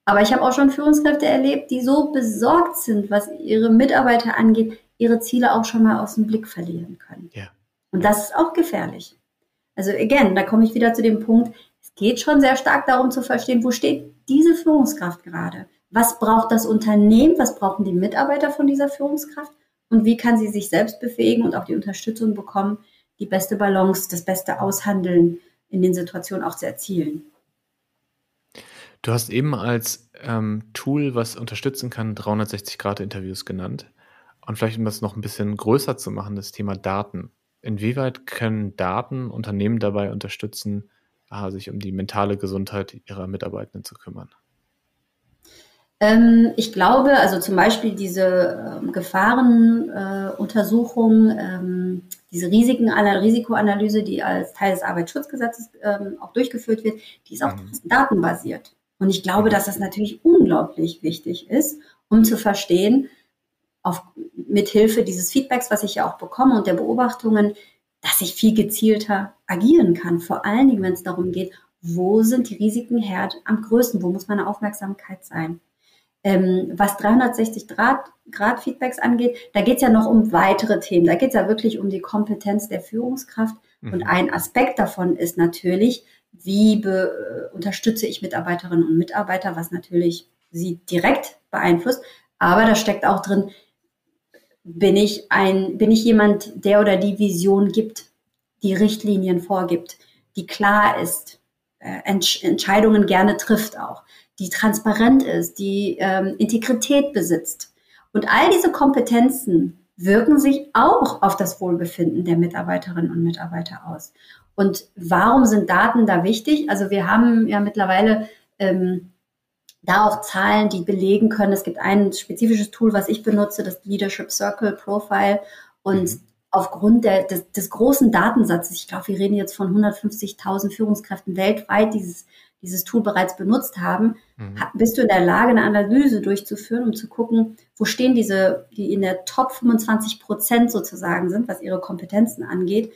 Aber ich habe auch schon Führungskräfte erlebt, die so besorgt sind, was ihre Mitarbeiter angeht, ihre Ziele auch schon mal aus dem Blick verlieren können. Ja. Und das ist auch gefährlich. Also again, da komme ich wieder zu dem Punkt, es geht schon sehr stark darum zu verstehen, wo steht diese Führungskraft gerade? Was braucht das Unternehmen? Was brauchen die Mitarbeiter von dieser Führungskraft? Und wie kann sie sich selbst befähigen und auch die Unterstützung bekommen, die beste Balance, das beste Aushandeln in den Situationen auch zu erzielen? Du hast eben als ähm, Tool, was unterstützen kann, 360-Grad-Interviews genannt. Und vielleicht, um das noch ein bisschen größer zu machen, das Thema Daten. Inwieweit können Daten Unternehmen dabei unterstützen, sich um die mentale Gesundheit ihrer Mitarbeitenden zu kümmern? Ähm, ich glaube, also zum Beispiel diese ähm, Gefahrenuntersuchung, äh, ähm, diese Risiken, Risikoanalyse, die als Teil des Arbeitsschutzgesetzes auch durchgeführt wird, die ist auch mhm. datenbasiert. Und ich glaube, dass das natürlich unglaublich wichtig ist, um zu verstehen, auf, mit Hilfe dieses Feedbacks, was ich ja auch bekomme und der Beobachtungen, dass ich viel gezielter agieren kann. Vor allen Dingen, wenn es darum geht, wo sind die Risiken Herd am größten, wo muss meine Aufmerksamkeit sein. Ähm, was 360 Grad, Grad Feedbacks angeht, da geht es ja noch um weitere Themen. Da geht es ja wirklich um die Kompetenz der Führungskraft. Mhm. Und ein Aspekt davon ist natürlich, wie äh, unterstütze ich Mitarbeiterinnen und Mitarbeiter, was natürlich sie direkt beeinflusst. Aber da steckt auch drin, bin ich ein, bin ich jemand, der oder die Vision gibt, die Richtlinien vorgibt, die klar ist, äh, Entsch Entscheidungen gerne trifft auch, die transparent ist, die ähm, Integrität besitzt. Und all diese Kompetenzen wirken sich auch auf das Wohlbefinden der Mitarbeiterinnen und Mitarbeiter aus. Und warum sind Daten da wichtig? Also wir haben ja mittlerweile ähm, da auch Zahlen, die belegen können. Es gibt ein spezifisches Tool, was ich benutze, das Leadership Circle Profile. Und mhm. aufgrund der, des, des, großen Datensatzes, ich glaube, wir reden jetzt von 150.000 Führungskräften weltweit, dieses, dieses Tool bereits benutzt haben, mhm. bist du in der Lage, eine Analyse durchzuführen, um zu gucken, wo stehen diese, die in der Top 25 Prozent sozusagen sind, was ihre Kompetenzen angeht,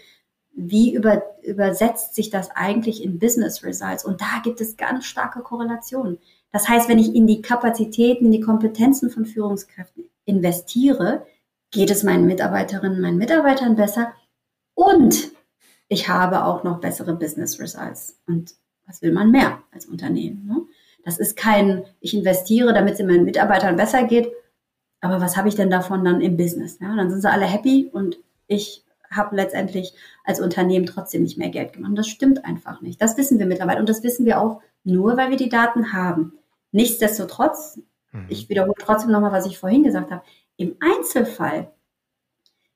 wie über, übersetzt sich das eigentlich in Business Results? Und da gibt es ganz starke Korrelationen. Das heißt, wenn ich in die Kapazitäten, in die Kompetenzen von Führungskräften investiere, geht es meinen Mitarbeiterinnen, meinen Mitarbeitern besser und ich habe auch noch bessere Business Results. Und was will man mehr als Unternehmen? Ne? Das ist kein, ich investiere, damit es meinen Mitarbeitern besser geht, aber was habe ich denn davon dann im Business? Ja, dann sind sie alle happy und ich habe letztendlich als Unternehmen trotzdem nicht mehr Geld gemacht. Das stimmt einfach nicht. Das wissen wir mittlerweile und das wissen wir auch nur, weil wir die Daten haben. Nichtsdestotrotz, mhm. ich wiederhole trotzdem nochmal, was ich vorhin gesagt habe, im Einzelfall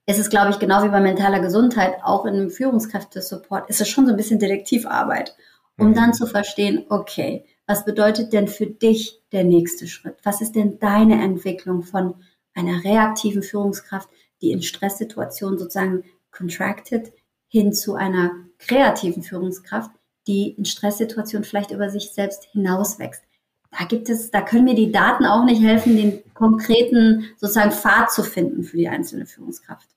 ist es, glaube ich, genau wie bei mentaler Gesundheit, auch in einem Führungskräftesupport, ist es schon so ein bisschen Detektivarbeit, um mhm. dann zu verstehen, okay, was bedeutet denn für dich der nächste Schritt? Was ist denn deine Entwicklung von einer reaktiven Führungskraft, die in Stresssituationen sozusagen contracted, hin zu einer kreativen Führungskraft, die in Stresssituationen vielleicht über sich selbst hinauswächst. Da gibt es, da können mir die Daten auch nicht helfen, den konkreten sozusagen Pfad zu finden für die einzelne Führungskraft.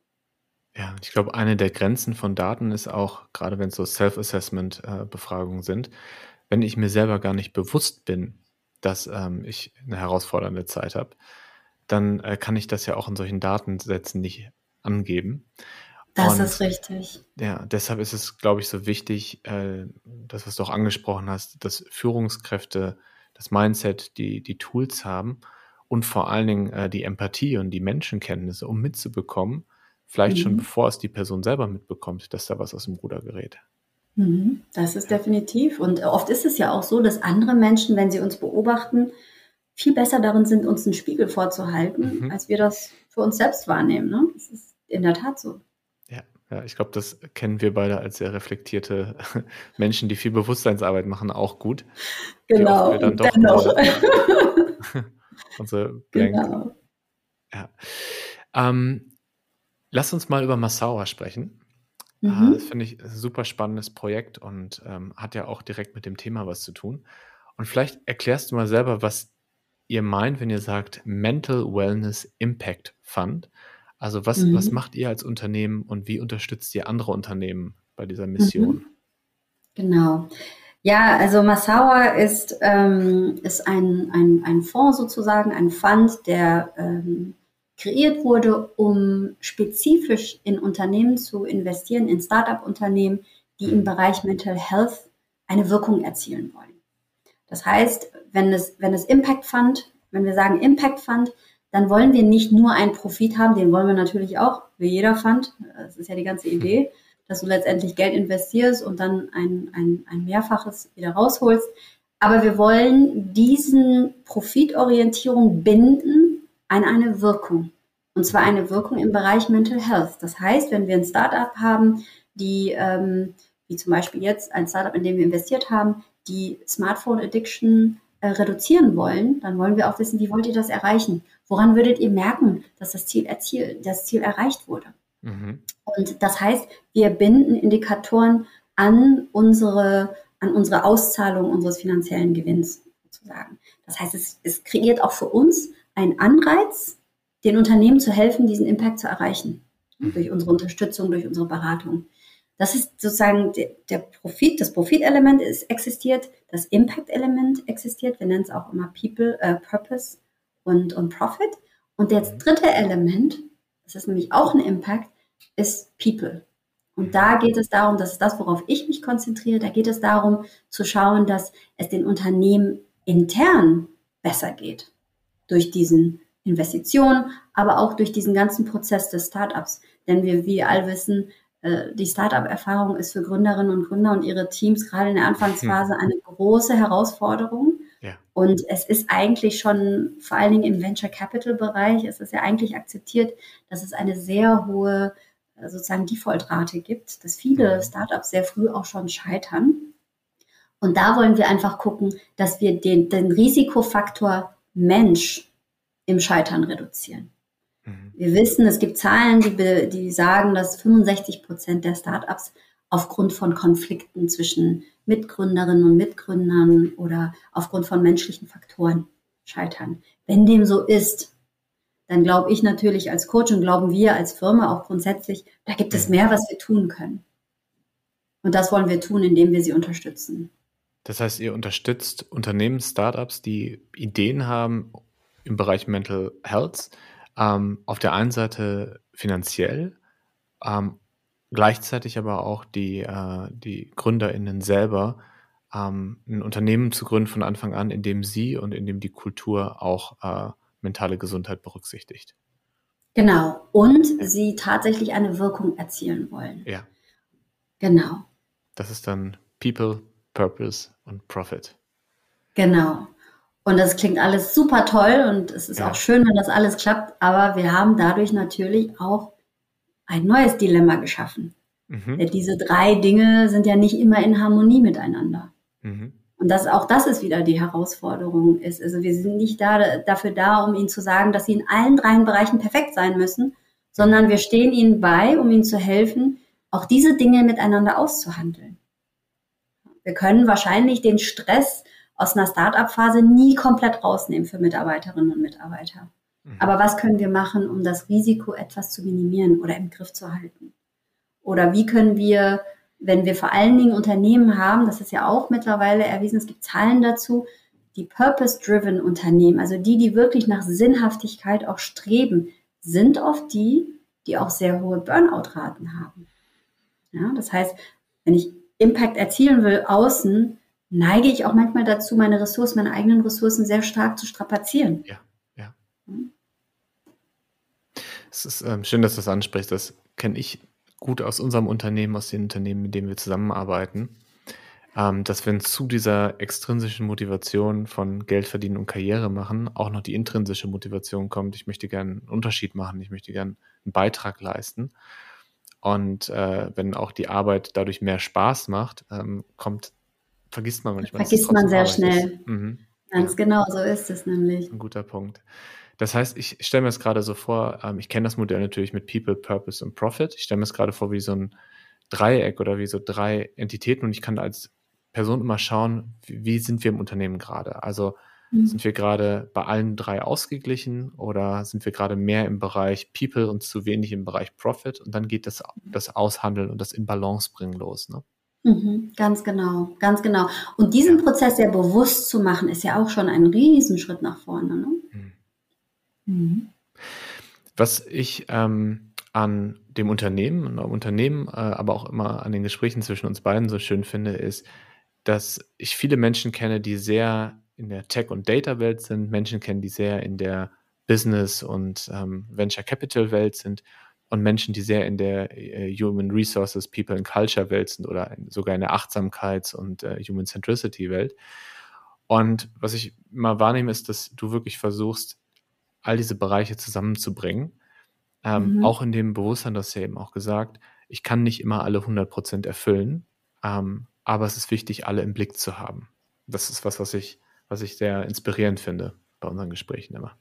Ja, ich glaube, eine der Grenzen von Daten ist auch, gerade wenn es so Self-Assessment-Befragungen sind, wenn ich mir selber gar nicht bewusst bin, dass ähm, ich eine herausfordernde Zeit habe, dann äh, kann ich das ja auch in solchen Datensätzen nicht angeben. Das Und, ist richtig. Ja, deshalb ist es, glaube ich, so wichtig, äh, das, was du auch angesprochen hast, dass Führungskräfte das Mindset, die, die Tools haben und vor allen Dingen äh, die Empathie und die Menschenkenntnisse, um mitzubekommen, vielleicht mhm. schon bevor es die Person selber mitbekommt, dass da was aus dem Ruder gerät. Mhm, das ist definitiv. Und oft ist es ja auch so, dass andere Menschen, wenn sie uns beobachten, viel besser darin sind, uns einen Spiegel vorzuhalten, mhm. als wir das für uns selbst wahrnehmen. Ne? Das ist in der Tat so. Ja, ich glaube, das kennen wir beide als sehr reflektierte Menschen, die viel Bewusstseinsarbeit machen, auch gut. Genau, wir dann doch dennoch. unsere Blank. Genau. Ja. Ähm, lass uns mal über Massaua sprechen. Ah, mhm. Das finde ich ein super spannendes Projekt und ähm, hat ja auch direkt mit dem Thema was zu tun. Und vielleicht erklärst du mal selber, was ihr meint, wenn ihr sagt Mental Wellness Impact Fund. Also was, mhm. was macht ihr als Unternehmen und wie unterstützt ihr andere Unternehmen bei dieser Mission? Mhm. Genau. Ja, also Massawa ist, ähm, ist ein, ein, ein Fonds sozusagen, ein Fund, der ähm, kreiert wurde, um spezifisch in Unternehmen zu investieren, in Startup-Unternehmen, die im Bereich Mental Health eine Wirkung erzielen wollen. Das heißt, wenn es, wenn es Impact Fund, wenn wir sagen Impact Fund, dann wollen wir nicht nur einen Profit haben, den wollen wir natürlich auch, wie jeder Fund. Das ist ja die ganze Idee, dass du letztendlich Geld investierst und dann ein, ein, ein Mehrfaches wieder rausholst. Aber wir wollen diesen Profitorientierung binden an eine Wirkung. Und zwar eine Wirkung im Bereich Mental Health. Das heißt, wenn wir ein Startup haben, die, ähm, wie zum Beispiel jetzt ein Startup, in dem wir investiert haben, die Smartphone Addiction äh, reduzieren wollen, dann wollen wir auch wissen, wie wollt ihr das erreichen? Woran würdet ihr merken, dass das Ziel, erziel, das Ziel erreicht wurde? Mhm. Und das heißt, wir binden Indikatoren an unsere, an unsere Auszahlung unseres finanziellen Gewinns sozusagen. Das heißt, es, es kreiert auch für uns einen Anreiz, den Unternehmen zu helfen, diesen Impact zu erreichen. Mhm. Durch unsere Unterstützung, durch unsere Beratung. Das ist sozusagen der, der Profit, das Profitelement ist existiert, das Impact-Element existiert. Wir nennen es auch immer People, äh, Purpose und, und Profit. Und das mhm. dritte Element, das ist nämlich auch ein Impact, ist People. Und da geht es darum, das ist das, worauf ich mich konzentriere, da geht es darum zu schauen, dass es den Unternehmen intern besser geht. Durch diesen Investitionen, aber auch durch diesen ganzen Prozess des Startups. Denn wir, wie all wissen, die Startup-Erfahrung ist für Gründerinnen und Gründer und ihre Teams gerade in der Anfangsphase hm. eine große Herausforderung. Ja. Und es ist eigentlich schon, vor allen Dingen im Venture Capital-Bereich, ist es ja eigentlich akzeptiert, dass es eine sehr hohe äh, sozusagen Default-Rate gibt, dass viele Startups sehr früh auch schon scheitern. Und da wollen wir einfach gucken, dass wir den, den Risikofaktor Mensch im Scheitern reduzieren. Mhm. Wir wissen, es gibt Zahlen, die, die sagen, dass 65 Prozent der Startups aufgrund von Konflikten zwischen Mitgründerinnen und Mitgründern oder aufgrund von menschlichen Faktoren scheitern. Wenn dem so ist, dann glaube ich natürlich als Coach und glauben wir als Firma auch grundsätzlich, da gibt es mhm. mehr, was wir tun können. Und das wollen wir tun, indem wir sie unterstützen. Das heißt, ihr unterstützt Unternehmen, Startups, die Ideen haben im Bereich Mental Health. Ähm, auf der einen Seite finanziell, ähm, gleichzeitig aber auch die, äh, die GründerInnen selber ähm, ein Unternehmen zu gründen von Anfang an, in dem sie und in dem die Kultur auch äh, mentale Gesundheit berücksichtigt. Genau. Und sie tatsächlich eine Wirkung erzielen wollen. Ja. Genau. Das ist dann People, Purpose und Profit. Genau. Und das klingt alles super toll und es ist ja. auch schön, wenn das alles klappt, aber wir haben dadurch natürlich auch ein neues Dilemma geschaffen. Mhm. Denn diese drei Dinge sind ja nicht immer in Harmonie miteinander. Mhm. Und das, auch das ist wieder die Herausforderung ist. Also wir sind nicht da, dafür da, um ihnen zu sagen, dass sie in allen drei Bereichen perfekt sein müssen, sondern wir stehen ihnen bei, um ihnen zu helfen, auch diese Dinge miteinander auszuhandeln. Wir können wahrscheinlich den Stress aus einer Start-up-Phase nie komplett rausnehmen für Mitarbeiterinnen und Mitarbeiter. Mhm. Aber was können wir machen, um das Risiko etwas zu minimieren oder im Griff zu halten? Oder wie können wir, wenn wir vor allen Dingen Unternehmen haben, das ist ja auch mittlerweile erwiesen, es gibt Zahlen dazu, die Purpose-Driven Unternehmen, also die, die wirklich nach Sinnhaftigkeit auch streben, sind oft die, die auch sehr hohe Burnout-Raten haben. Ja, das heißt, wenn ich Impact erzielen will außen, neige ich auch manchmal dazu, meine Ressourcen, meine eigenen Ressourcen sehr stark zu strapazieren. Ja, ja. Hm? Es ist ähm, schön, dass du das ansprichst. Das kenne ich gut aus unserem Unternehmen, aus den Unternehmen, mit denen wir zusammenarbeiten, ähm, dass wenn zu dieser extrinsischen Motivation von Geld verdienen und Karriere machen, auch noch die intrinsische Motivation kommt, ich möchte gerne einen Unterschied machen, ich möchte gerne einen Beitrag leisten. Und äh, wenn auch die Arbeit dadurch mehr Spaß macht, ähm, kommt vergisst man manchmal. Vergisst man sehr schnell. Mhm. Ganz genau, so ist es nämlich. Ein guter Punkt. Das heißt, ich stelle mir das gerade so vor, ähm, ich kenne das Modell natürlich mit People, Purpose und Profit. Ich stelle mir es gerade vor wie so ein Dreieck oder wie so drei Entitäten und ich kann als Person immer schauen, wie, wie sind wir im Unternehmen gerade. Also mhm. sind wir gerade bei allen drei ausgeglichen oder sind wir gerade mehr im Bereich People und zu wenig im Bereich Profit und dann geht das, das Aushandeln und das in Balance bringen los. Ne? Mhm, ganz genau, ganz genau. Und diesen Prozess sehr bewusst zu machen, ist ja auch schon ein Riesenschritt nach vorne. Ne? Mhm. mhm. Was ich ähm, an dem Unternehmen, und am Unternehmen, äh, aber auch immer an den Gesprächen zwischen uns beiden so schön finde, ist, dass ich viele Menschen kenne, die sehr in der Tech- und Data-Welt sind, Menschen kennen, die sehr in der Business- und ähm, Venture Capital-Welt sind und Menschen, die sehr in der äh, Human Resources, People and Culture Welt sind oder in, sogar in der Achtsamkeits- und äh, Human Centricity Welt. Und was ich immer wahrnehme, ist, dass du wirklich versuchst, all diese Bereiche zusammenzubringen. Ähm, mhm. Auch in dem Bewusstsein, das ja eben auch gesagt, ich kann nicht immer alle 100% erfüllen, ähm, aber es ist wichtig, alle im Blick zu haben. Das ist was, was ich was ich sehr inspirierend finde bei unseren Gesprächen immer.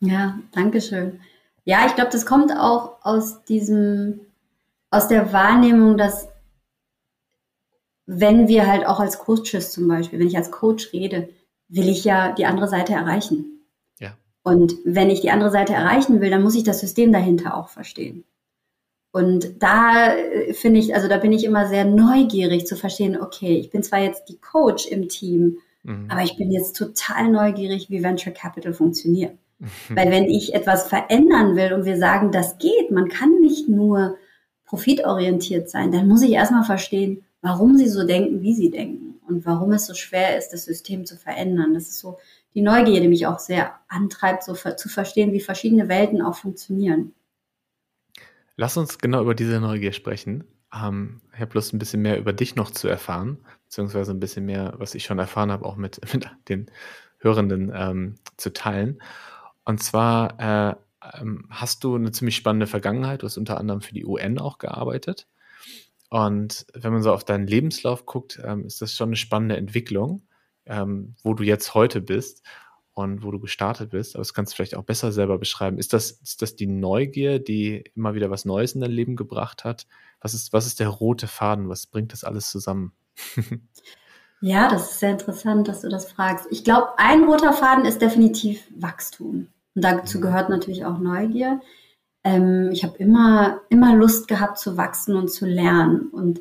Ja, danke schön. Ja, ich glaube, das kommt auch aus diesem, aus der Wahrnehmung, dass wenn wir halt auch als Coaches zum Beispiel, wenn ich als Coach rede, will ich ja die andere Seite erreichen. Ja. Und wenn ich die andere Seite erreichen will, dann muss ich das System dahinter auch verstehen. Und da äh, finde ich, also da bin ich immer sehr neugierig zu verstehen, okay, ich bin zwar jetzt die Coach im Team, mhm. aber ich bin jetzt total neugierig, wie Venture Capital funktioniert. Weil wenn ich etwas verändern will und wir sagen, das geht, man kann nicht nur profitorientiert sein, dann muss ich erstmal verstehen, warum sie so denken, wie sie denken und warum es so schwer ist, das System zu verändern. Das ist so die Neugier, die mich auch sehr antreibt, so zu verstehen, wie verschiedene Welten auch funktionieren. Lass uns genau über diese Neugier sprechen. Ähm, ich habe Lust, ein bisschen mehr über dich noch zu erfahren, beziehungsweise ein bisschen mehr, was ich schon erfahren habe, auch mit, mit den Hörenden ähm, zu teilen. Und zwar äh, ähm, hast du eine ziemlich spannende Vergangenheit. Du hast unter anderem für die UN auch gearbeitet. Und wenn man so auf deinen Lebenslauf guckt, ähm, ist das schon eine spannende Entwicklung, ähm, wo du jetzt heute bist und wo du gestartet bist. Aber das kannst du vielleicht auch besser selber beschreiben. Ist das, ist das die Neugier, die immer wieder was Neues in dein Leben gebracht hat? Was ist, was ist der rote Faden? Was bringt das alles zusammen? ja, das ist sehr interessant, dass du das fragst. Ich glaube, ein roter Faden ist definitiv Wachstum. Und dazu mhm. gehört natürlich auch Neugier ähm, ich habe immer, immer Lust gehabt zu wachsen und zu lernen. Und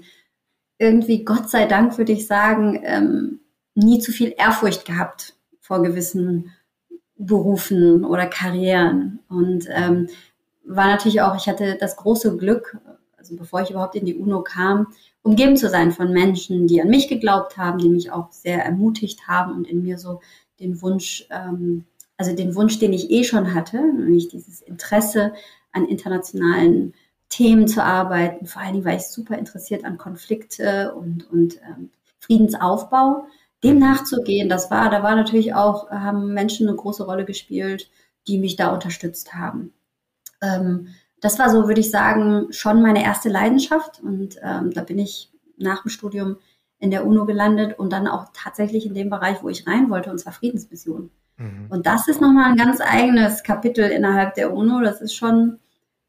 irgendwie, Gott sei Dank, würde ich sagen, ähm, nie zu viel Ehrfurcht gehabt vor gewissen Berufen oder Karrieren. Und ähm, war natürlich auch, ich hatte das große Glück, also bevor ich überhaupt in die UNO kam, umgeben zu sein von Menschen, die an mich geglaubt haben, die mich auch sehr ermutigt haben und in mir so den Wunsch, ähm, also den Wunsch, den ich eh schon hatte, nämlich dieses Interesse an internationalen Themen zu arbeiten, vor allen Dingen, weil ich super interessiert an Konflikte und, und ähm, Friedensaufbau, dem nachzugehen, das war, da war natürlich auch, haben Menschen eine große Rolle gespielt, die mich da unterstützt haben. Ähm, das war so, würde ich sagen, schon meine erste Leidenschaft und ähm, da bin ich nach dem Studium in der UNO gelandet und dann auch tatsächlich in dem Bereich, wo ich rein wollte, und zwar Friedensmission. Mhm. Und das ist nochmal ein ganz eigenes Kapitel innerhalb der UNO. Das ist schon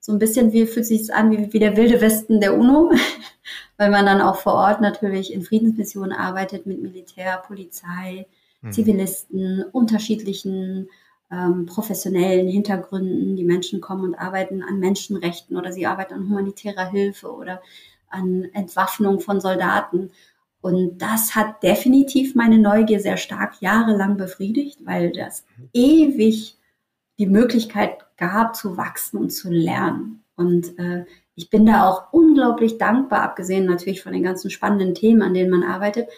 so ein bisschen wie fühlt sich an wie, wie der wilde Westen der UNO, weil man dann auch vor Ort natürlich in Friedensmissionen arbeitet mit Militär, Polizei, mhm. Zivilisten, unterschiedlichen ähm, professionellen Hintergründen. Die Menschen kommen und arbeiten an Menschenrechten oder sie arbeiten an humanitärer Hilfe oder an Entwaffnung von Soldaten. Und das hat definitiv meine Neugier sehr stark jahrelang befriedigt, weil das mhm. ewig die Möglichkeit gab, zu wachsen und zu lernen. Und äh, ich bin da auch unglaublich dankbar, abgesehen natürlich von den ganzen spannenden Themen, an denen man arbeitet,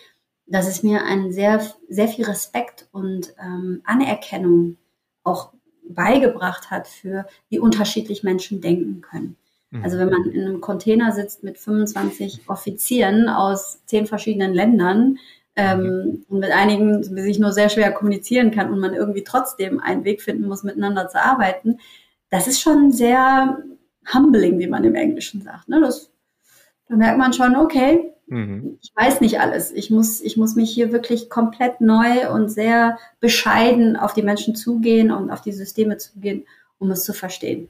dass es mir einen sehr, sehr viel Respekt und ähm, Anerkennung auch beigebracht hat für, wie unterschiedlich Menschen denken können. Mhm. Also wenn man in einem Container sitzt mit 25 Offizieren aus zehn verschiedenen Ländern, ähm, und mit einigen sich nur sehr schwer kommunizieren kann und man irgendwie trotzdem einen Weg finden muss, miteinander zu arbeiten, das ist schon sehr humbling, wie man im Englischen sagt. Ne? Das, da merkt man schon, okay, mhm. ich weiß nicht alles. Ich muss, ich muss mich hier wirklich komplett neu und sehr bescheiden auf die Menschen zugehen und auf die Systeme zugehen, um es zu verstehen.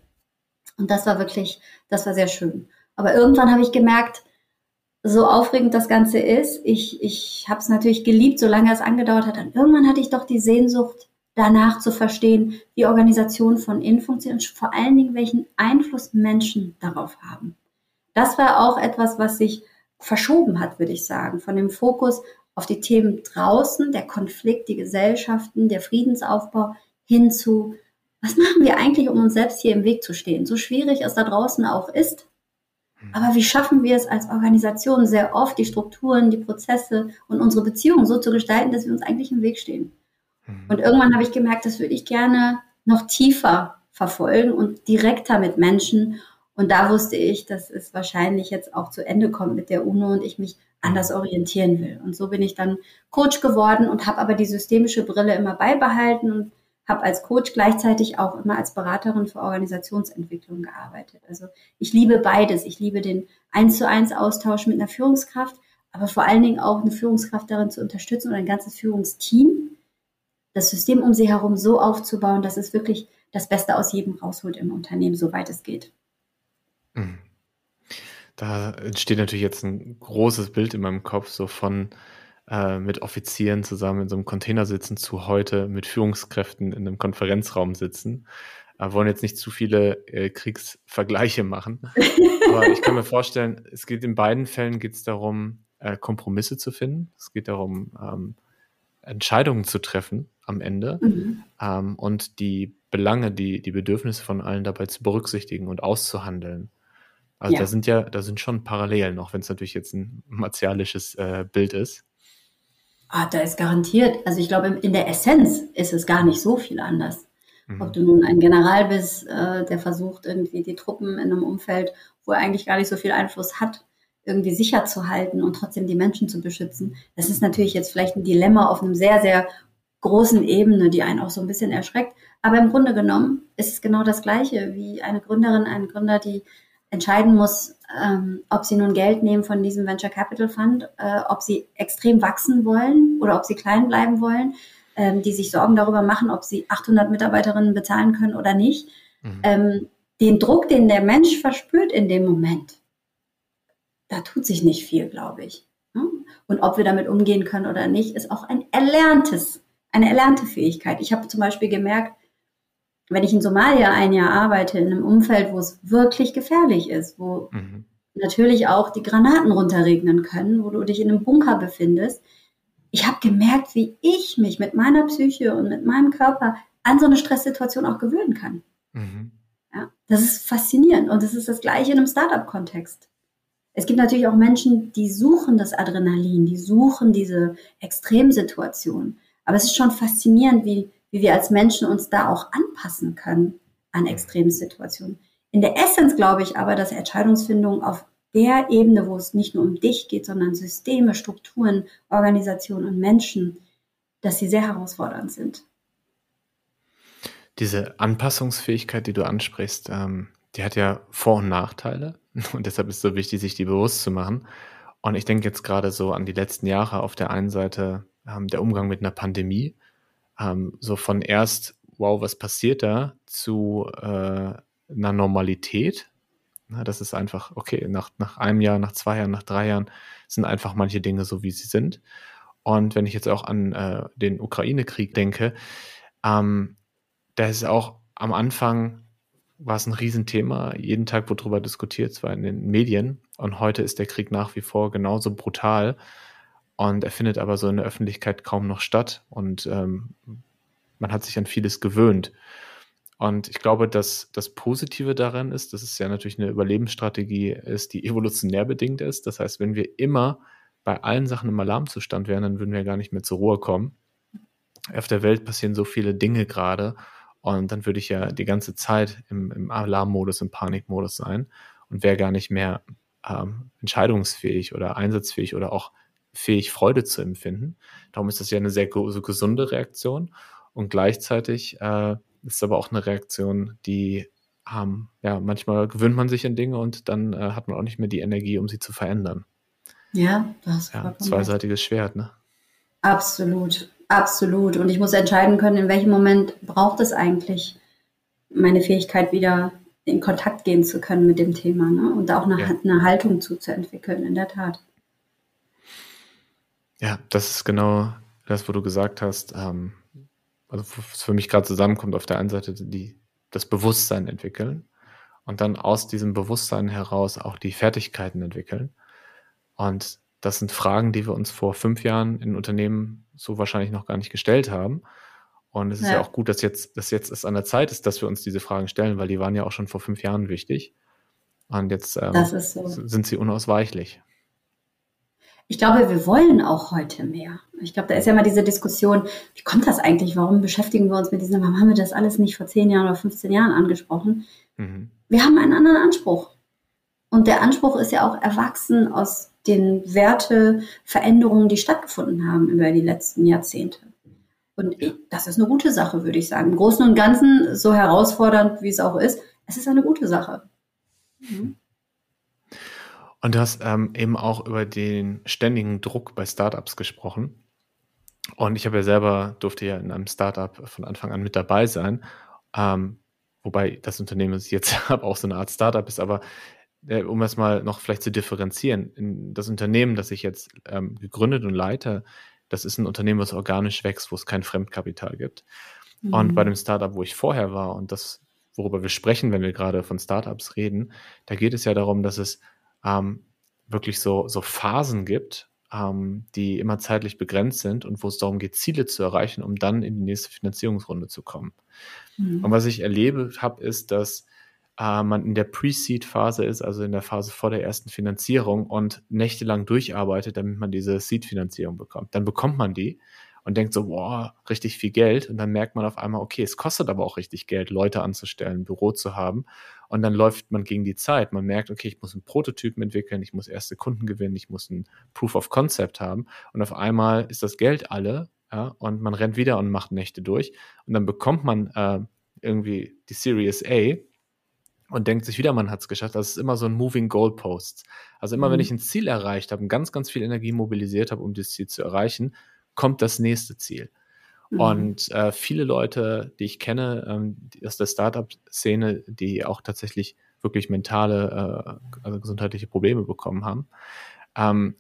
Und das war wirklich, das war sehr schön. Aber irgendwann habe ich gemerkt, so aufregend das Ganze ist, ich, ich habe es natürlich geliebt, solange es angedauert hat. Und irgendwann hatte ich doch die Sehnsucht, danach zu verstehen, wie Organisationen von innen funktionieren und vor allen Dingen, welchen Einfluss Menschen darauf haben. Das war auch etwas, was sich verschoben hat, würde ich sagen, von dem Fokus auf die Themen draußen, der Konflikt, die Gesellschaften, der Friedensaufbau hin zu, was machen wir eigentlich, um uns selbst hier im Weg zu stehen? So schwierig es da draußen auch ist, hm. aber wie schaffen wir es als Organisation sehr oft, die Strukturen, die Prozesse und unsere Beziehungen so zu gestalten, dass wir uns eigentlich im Weg stehen? Hm. Und irgendwann habe ich gemerkt, das würde ich gerne noch tiefer verfolgen und direkter mit Menschen. Und da wusste ich, dass es wahrscheinlich jetzt auch zu Ende kommt mit der UNO und ich mich anders hm. orientieren will. Und so bin ich dann Coach geworden und habe aber die systemische Brille immer beibehalten und habe als Coach gleichzeitig auch immer als Beraterin für Organisationsentwicklung gearbeitet. Also ich liebe beides. Ich liebe den eins zu eins Austausch mit einer Führungskraft, aber vor allen Dingen auch eine Führungskraft darin zu unterstützen und ein ganzes Führungsteam das System um sie herum so aufzubauen, dass es wirklich das Beste aus jedem rausholt im Unternehmen, soweit es geht. Mhm. Da entsteht natürlich jetzt ein großes Bild in meinem Kopf, so von äh, mit Offizieren zusammen in so einem Container sitzen zu heute mit Führungskräften in einem Konferenzraum sitzen. Wir wollen jetzt nicht zu viele äh, Kriegsvergleiche machen, aber ich kann mir vorstellen, es geht in beiden Fällen geht es darum, äh, Kompromisse zu finden. Es geht darum, ähm, Entscheidungen zu treffen am Ende mhm. ähm, und die Belange, die, die Bedürfnisse von allen dabei zu berücksichtigen und auszuhandeln. Also ja. da sind ja, da sind schon Parallelen, auch wenn es natürlich jetzt ein martialisches äh, Bild ist. Ah, da ist garantiert, also ich glaube, in der Essenz ist es gar nicht so viel anders. Mhm. Ob du nun ein General bist, äh, der versucht, irgendwie die Truppen in einem Umfeld, wo er eigentlich gar nicht so viel Einfluss hat, irgendwie sicher zu halten und trotzdem die Menschen zu beschützen. Das ist natürlich jetzt vielleicht ein Dilemma auf einem sehr, sehr großen Ebene, die einen auch so ein bisschen erschreckt. Aber im Grunde genommen ist es genau das Gleiche wie eine Gründerin, ein Gründer, die entscheiden muss, ähm, ob sie nun Geld nehmen von diesem Venture Capital Fund, äh, ob sie extrem wachsen wollen oder ob sie klein bleiben wollen, ähm, die sich Sorgen darüber machen, ob sie 800 Mitarbeiterinnen bezahlen können oder nicht. Mhm. Ähm, den Druck, den der Mensch verspürt in dem Moment, da tut sich nicht viel, glaube ich. Ne? Und ob wir damit umgehen können oder nicht, ist auch ein erlerntes, eine erlernte Fähigkeit. Ich habe zum Beispiel gemerkt, wenn ich in Somalia ein Jahr arbeite, in einem Umfeld, wo es wirklich gefährlich ist, wo mhm. natürlich auch die Granaten runterregnen können, wo du dich in einem Bunker befindest, ich habe gemerkt, wie ich mich mit meiner Psyche und mit meinem Körper an so eine Stresssituation auch gewöhnen kann. Mhm. Ja, das ist faszinierend und das ist das Gleiche in einem Startup-Kontext. Es gibt natürlich auch Menschen, die suchen das Adrenalin, die suchen diese Extremsituation. Aber es ist schon faszinierend, wie, wie wir als Menschen uns da auch anpassen können an Extremsituationen. In der Essenz glaube ich aber, dass Entscheidungsfindung auf der Ebene, wo es nicht nur um dich geht, sondern Systeme, Strukturen, Organisationen und Menschen, dass sie sehr herausfordernd sind. Diese Anpassungsfähigkeit, die du ansprichst, ähm, die hat ja Vor- und Nachteile. Und deshalb ist es so wichtig, sich die bewusst zu machen. Und ich denke jetzt gerade so an die letzten Jahre. Auf der einen Seite ähm, der Umgang mit einer Pandemie. Ähm, so von erst, wow, was passiert da, zu äh, einer Normalität. Na, das ist einfach, okay, nach, nach einem Jahr, nach zwei Jahren, nach drei Jahren sind einfach manche Dinge so, wie sie sind. Und wenn ich jetzt auch an äh, den Ukraine-Krieg denke, ähm, da ist auch am Anfang war es ein Riesenthema. Jeden Tag wurde darüber diskutiert, zwar in den Medien. Und heute ist der Krieg nach wie vor genauso brutal. Und er findet aber so in der Öffentlichkeit kaum noch statt. Und ähm, man hat sich an vieles gewöhnt. Und ich glaube, dass das Positive daran ist, dass es ja natürlich eine Überlebensstrategie ist, die evolutionär bedingt ist. Das heißt, wenn wir immer bei allen Sachen im Alarmzustand wären, dann würden wir gar nicht mehr zur Ruhe kommen. Auf der Welt passieren so viele Dinge gerade und dann würde ich ja die ganze Zeit im, im Alarmmodus, im Panikmodus sein und wäre gar nicht mehr ähm, entscheidungsfähig oder einsatzfähig oder auch fähig, Freude zu empfinden. Darum ist das ja eine sehr gesunde Reaktion. Und gleichzeitig äh, ist es aber auch eine Reaktion, die ähm, ja, manchmal gewöhnt man sich an Dinge und dann äh, hat man auch nicht mehr die Energie, um sie zu verändern. Ja, das ja, zweiseitiges Schwert, ne? Absolut. Absolut. Und ich muss entscheiden können, in welchem Moment braucht es eigentlich meine Fähigkeit, wieder in Kontakt gehen zu können mit dem Thema ne? und da auch eine, ja. eine Haltung zuzuentwickeln, in der Tat. Ja, das ist genau das, wo du gesagt hast. Ähm, also was für mich gerade zusammenkommt, auf der einen Seite die, das Bewusstsein entwickeln und dann aus diesem Bewusstsein heraus auch die Fertigkeiten entwickeln. Und das sind Fragen, die wir uns vor fünf Jahren in Unternehmen so wahrscheinlich noch gar nicht gestellt haben. Und es ist ja. ja, auch gut, dass jetzt, dass jetzt es an der Zeit ist, dass wir uns diese Fragen stellen, weil die waren ja auch schon vor fünf Jahren wichtig. Und jetzt ähm, so. sind sie unausweichlich. Ich glaube, wir wollen auch heute mehr. Ich glaube, da ist ja immer diese Diskussion, wie kommt das eigentlich? Warum beschäftigen wir uns mit diesem, warum haben wir das alles nicht vor zehn Jahren oder 15 Jahren angesprochen? Mhm. Wir haben einen anderen Anspruch. Und der Anspruch ist ja auch erwachsen aus den Werteveränderungen, die stattgefunden haben über die letzten Jahrzehnte. Und das ist eine gute Sache, würde ich sagen. Im Großen und Ganzen, so herausfordernd wie es auch ist, es ist eine gute Sache. Mhm. Und du hast ähm, eben auch über den ständigen Druck bei Startups gesprochen. Und ich habe ja selber, durfte ja in einem Startup von Anfang an mit dabei sein. Ähm, wobei das Unternehmen, das ich jetzt habe, auch so eine Art Startup ist, aber äh, um es mal noch vielleicht zu differenzieren, das Unternehmen, das ich jetzt ähm, gegründet und leite, das ist ein Unternehmen, was organisch wächst, wo es kein Fremdkapital gibt. Mhm. Und bei dem Startup, wo ich vorher war und das, worüber wir sprechen, wenn wir gerade von Startups reden, da geht es ja darum, dass es ähm, wirklich so, so Phasen gibt, ähm, die immer zeitlich begrenzt sind und wo es darum geht, Ziele zu erreichen, um dann in die nächste Finanzierungsrunde zu kommen. Mhm. Und was ich erlebe habe, ist, dass äh, man in der Pre-Seed-Phase ist, also in der Phase vor der ersten Finanzierung und nächtelang durcharbeitet, damit man diese Seed-Finanzierung bekommt. Dann bekommt man die und denkt so, boah, richtig viel Geld. Und dann merkt man auf einmal, okay, es kostet aber auch richtig Geld, Leute anzustellen, ein Büro zu haben. Und dann läuft man gegen die Zeit. Man merkt, okay, ich muss einen Prototypen entwickeln, ich muss erste Kunden gewinnen, ich muss ein Proof of Concept haben. Und auf einmal ist das Geld alle, ja, und man rennt wieder und macht Nächte durch. Und dann bekommt man äh, irgendwie die Series A und denkt sich wieder, man hat es geschafft. Das ist immer so ein Moving Goalposts. Also immer, mhm. wenn ich ein Ziel erreicht habe und ganz, ganz viel Energie mobilisiert habe, um dieses Ziel zu erreichen, kommt das nächste Ziel. Mhm. Und äh, viele Leute, die ich kenne ähm, aus der Startup-Szene, die auch tatsächlich wirklich mentale, äh, also gesundheitliche Probleme bekommen haben, ähm,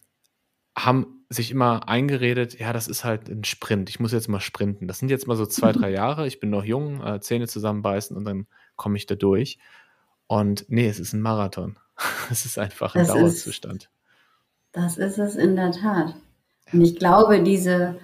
haben sich immer eingeredet, ja, das ist halt ein Sprint. Ich muss jetzt mal sprinten. Das sind jetzt mal so zwei, drei Jahre. Ich bin noch jung, äh, Zähne zusammenbeißen und dann komme ich da durch. Und nee, es ist ein Marathon. es ist einfach ein das Dauerzustand. Ist, das ist es in der Tat. Und ich glaube, diese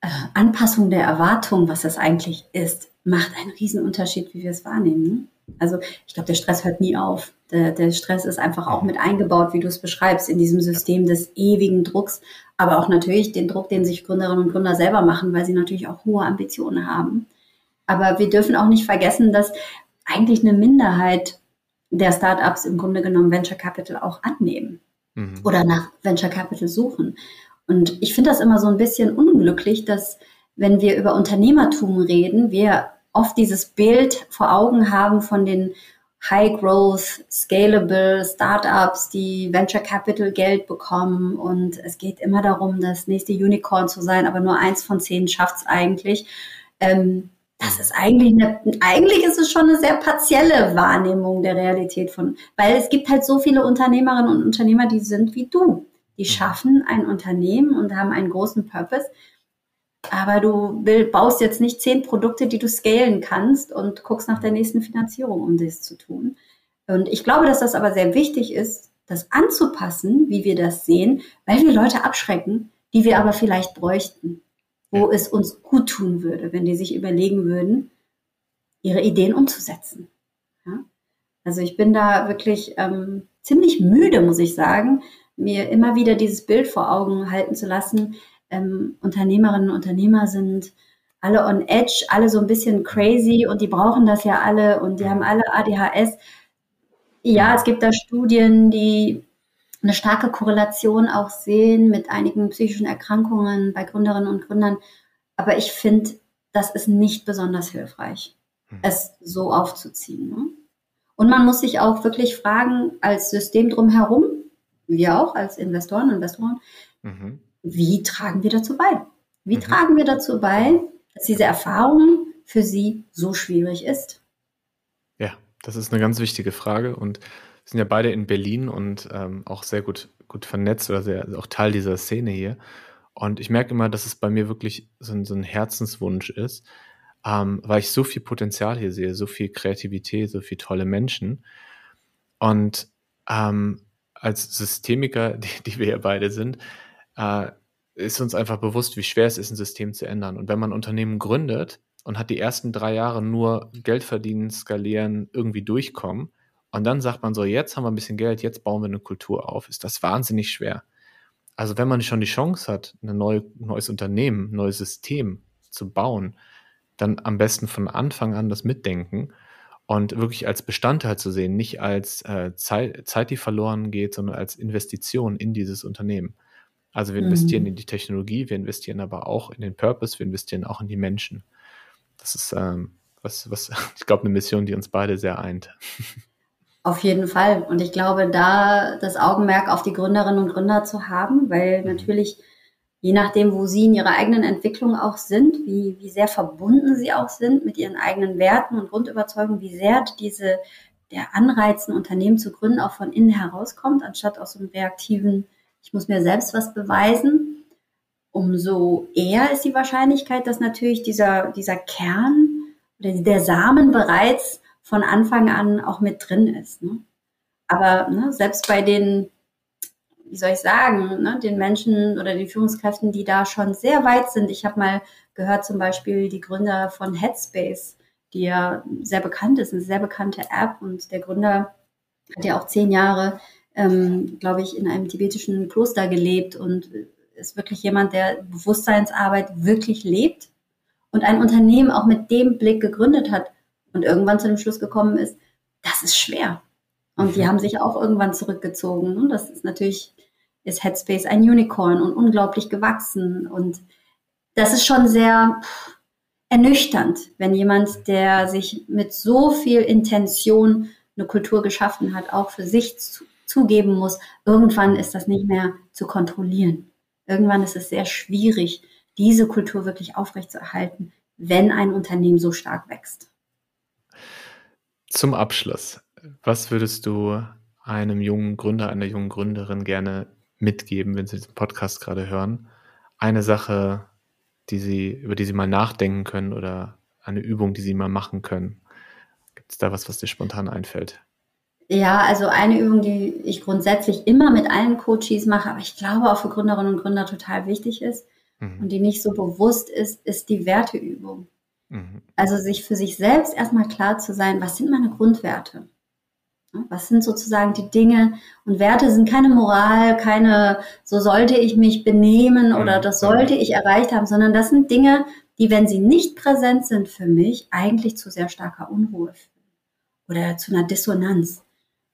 äh, Anpassung der Erwartung, was das eigentlich ist, macht einen riesen Unterschied, wie wir es wahrnehmen. Ne? Also ich glaube, der Stress hört nie auf. Der, der Stress ist einfach auch mit eingebaut, wie du es beschreibst, in diesem System des ewigen Drucks, aber auch natürlich den Druck, den sich Gründerinnen und Gründer selber machen, weil sie natürlich auch hohe Ambitionen haben. Aber wir dürfen auch nicht vergessen, dass eigentlich eine Minderheit der Startups im Grunde genommen Venture Capital auch annehmen mhm. oder nach Venture Capital suchen. Und ich finde das immer so ein bisschen unglücklich, dass wenn wir über Unternehmertum reden, wir oft dieses Bild vor Augen haben von den High Growth, Scalable Startups, die Venture Capital Geld bekommen. Und es geht immer darum, das nächste Unicorn zu sein, aber nur eins von zehn schafft es eigentlich. Ähm, das ist eigentlich eine, eigentlich ist es schon eine sehr partielle Wahrnehmung der Realität von, weil es gibt halt so viele Unternehmerinnen und Unternehmer, die sind wie du. Die mhm. schaffen ein Unternehmen und haben einen großen Purpose. Aber du will, baust jetzt nicht zehn Produkte, die du scalen kannst und guckst nach der nächsten Finanzierung, um das zu tun. Und ich glaube, dass das aber sehr wichtig ist, das anzupassen, wie wir das sehen, weil wir Leute abschrecken, die wir aber vielleicht bräuchten, wo es uns gut tun würde, wenn die sich überlegen würden, ihre Ideen umzusetzen. Ja? Also ich bin da wirklich ähm, ziemlich müde, muss ich sagen, mir immer wieder dieses Bild vor Augen halten zu lassen. Ähm, Unternehmerinnen und Unternehmer sind alle on edge, alle so ein bisschen crazy und die brauchen das ja alle und die haben alle ADHS. Ja, es gibt da Studien, die eine starke Korrelation auch sehen mit einigen psychischen Erkrankungen bei Gründerinnen und Gründern. Aber ich finde, das ist nicht besonders hilfreich, hm. es so aufzuziehen. Ne? Und man muss sich auch wirklich fragen, als System drumherum, wir auch als Investoren und Investoren, mhm. wie tragen wir dazu bei? Wie mhm. tragen wir dazu bei, dass diese Erfahrung für sie so schwierig ist? Ja, das ist eine ganz wichtige Frage und wir sind ja beide in Berlin und ähm, auch sehr gut, gut vernetzt oder sehr, auch Teil dieser Szene hier. Und ich merke immer, dass es bei mir wirklich so ein, so ein Herzenswunsch ist, ähm, weil ich so viel Potenzial hier sehe, so viel Kreativität, so viele tolle Menschen. Und ähm, als Systemiker, die, die wir ja beide sind, äh, ist uns einfach bewusst, wie schwer es ist, ein System zu ändern. Und wenn man ein Unternehmen gründet und hat die ersten drei Jahre nur Geld verdienen, skalieren, irgendwie durchkommen, und dann sagt man so, jetzt haben wir ein bisschen Geld, jetzt bauen wir eine Kultur auf, ist das wahnsinnig schwer. Also wenn man schon die Chance hat, ein neu, neues Unternehmen, ein neues System zu bauen, dann am besten von Anfang an das mitdenken und wirklich als Bestandteil zu sehen, nicht als äh, Zeit, Zeit, die verloren geht, sondern als Investition in dieses Unternehmen. Also wir investieren mhm. in die Technologie, wir investieren aber auch in den Purpose, wir investieren auch in die Menschen. Das ist ähm, was, was, ich glaube, eine Mission, die uns beide sehr eint. Auf jeden Fall. Und ich glaube, da das Augenmerk auf die Gründerinnen und Gründer zu haben, weil mhm. natürlich je nachdem, wo sie in ihrer eigenen Entwicklung auch sind, wie, wie sehr verbunden sie auch sind mit ihren eigenen Werten und Grundüberzeugungen, wie sehr diese, der Anreiz, ein Unternehmen zu gründen, auch von innen herauskommt, anstatt aus so einem reaktiven, ich muss mir selbst was beweisen, umso eher ist die Wahrscheinlichkeit, dass natürlich dieser, dieser Kern oder der Samen bereits von Anfang an auch mit drin ist. Ne? Aber ne, selbst bei den wie soll ich sagen, ne, den Menschen oder den Führungskräften, die da schon sehr weit sind. Ich habe mal gehört, zum Beispiel die Gründer von Headspace, die ja sehr bekannt ist, eine sehr bekannte App und der Gründer hat ja auch zehn Jahre, ähm, glaube ich, in einem tibetischen Kloster gelebt und ist wirklich jemand, der Bewusstseinsarbeit wirklich lebt und ein Unternehmen auch mit dem Blick gegründet hat und irgendwann zu dem Schluss gekommen ist, das ist schwer. Und die mhm. haben sich auch irgendwann zurückgezogen. Und das ist natürlich, ist Headspace ein Unicorn und unglaublich gewachsen. Und das ist schon sehr ernüchternd, wenn jemand, der sich mit so viel Intention eine Kultur geschaffen hat, auch für sich zu, zugeben muss, irgendwann ist das nicht mehr zu kontrollieren. Irgendwann ist es sehr schwierig, diese Kultur wirklich aufrechtzuerhalten, wenn ein Unternehmen so stark wächst. Zum Abschluss, was würdest du einem jungen Gründer, einer jungen Gründerin gerne mitgeben, wenn sie diesen Podcast gerade hören? Eine Sache, die sie, über die sie mal nachdenken können oder eine Übung, die sie mal machen können. Gibt es da was, was dir spontan einfällt? Ja, also eine Übung, die ich grundsätzlich immer mit allen Coaches mache, aber ich glaube auch für Gründerinnen und Gründer total wichtig ist mhm. und die nicht so bewusst ist, ist die Werteübung. Mhm. Also sich für sich selbst erstmal klar zu sein, was sind meine Grundwerte? Was sind sozusagen die Dinge und Werte sind keine Moral, keine, so sollte ich mich benehmen oder mhm. das sollte ich erreicht haben, sondern das sind Dinge, die, wenn sie nicht präsent sind für mich, eigentlich zu sehr starker Unruhe führen oder zu einer Dissonanz.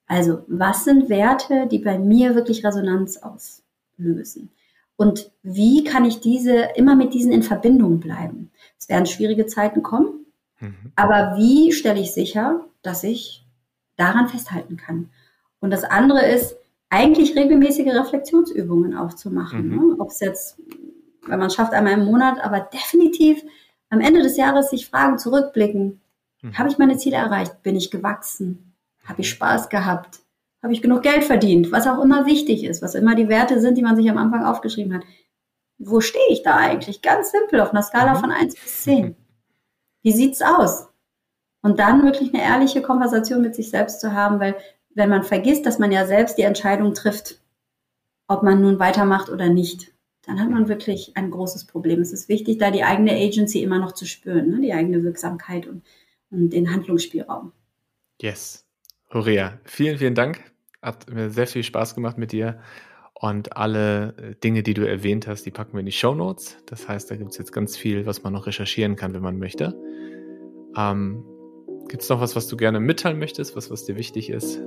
Also, was sind Werte, die bei mir wirklich Resonanz auslösen? Und wie kann ich diese immer mit diesen in Verbindung bleiben? Es werden schwierige Zeiten kommen, mhm. aber wie stelle ich sicher, dass ich daran festhalten kann. Und das andere ist, eigentlich regelmäßige Reflexionsübungen aufzumachen. Mhm. Ne? Ob es jetzt, wenn man schafft, einmal im Monat, aber definitiv am Ende des Jahres sich fragen, zurückblicken. Mhm. Habe ich meine Ziele erreicht? Bin ich gewachsen? Habe ich Spaß gehabt? Habe ich genug Geld verdient? Was auch immer wichtig ist, was immer die Werte sind, die man sich am Anfang aufgeschrieben hat. Wo stehe ich da eigentlich? Ganz simpel, auf einer Skala mhm. von 1 bis 10. Wie sieht's aus? Und dann wirklich eine ehrliche Konversation mit sich selbst zu haben, weil wenn man vergisst, dass man ja selbst die Entscheidung trifft, ob man nun weitermacht oder nicht, dann hat man wirklich ein großes Problem. Es ist wichtig, da die eigene Agency immer noch zu spüren, ne? die eigene Wirksamkeit und, und den Handlungsspielraum. Yes. Horea, vielen, vielen Dank. Hat mir sehr viel Spaß gemacht mit dir. Und alle äh, Dinge, die du erwähnt hast, die packen wir in die Show Notes. Das heißt, da gibt es jetzt ganz viel, was man noch recherchieren kann, wenn man möchte. Ähm, Gibt es noch was, was du gerne mitteilen möchtest, was, was dir wichtig ist?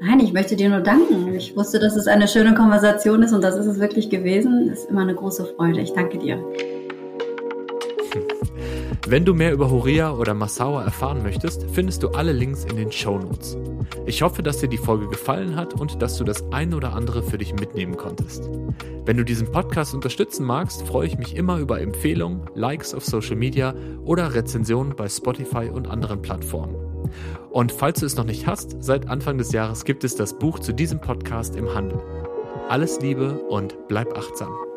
Nein, ich möchte dir nur danken. Ich wusste, dass es eine schöne Konversation ist und das ist es wirklich gewesen. Das ist immer eine große Freude. Ich danke dir. Wenn du mehr über Horea oder Massawa erfahren möchtest, findest du alle Links in den Show Notes. Ich hoffe, dass dir die Folge gefallen hat und dass du das ein oder andere für dich mitnehmen konntest. Wenn du diesen Podcast unterstützen magst, freue ich mich immer über Empfehlungen, Likes auf Social Media oder Rezensionen bei Spotify und anderen Plattformen. Und falls du es noch nicht hast, seit Anfang des Jahres gibt es das Buch zu diesem Podcast im Handel. Alles Liebe und bleib achtsam.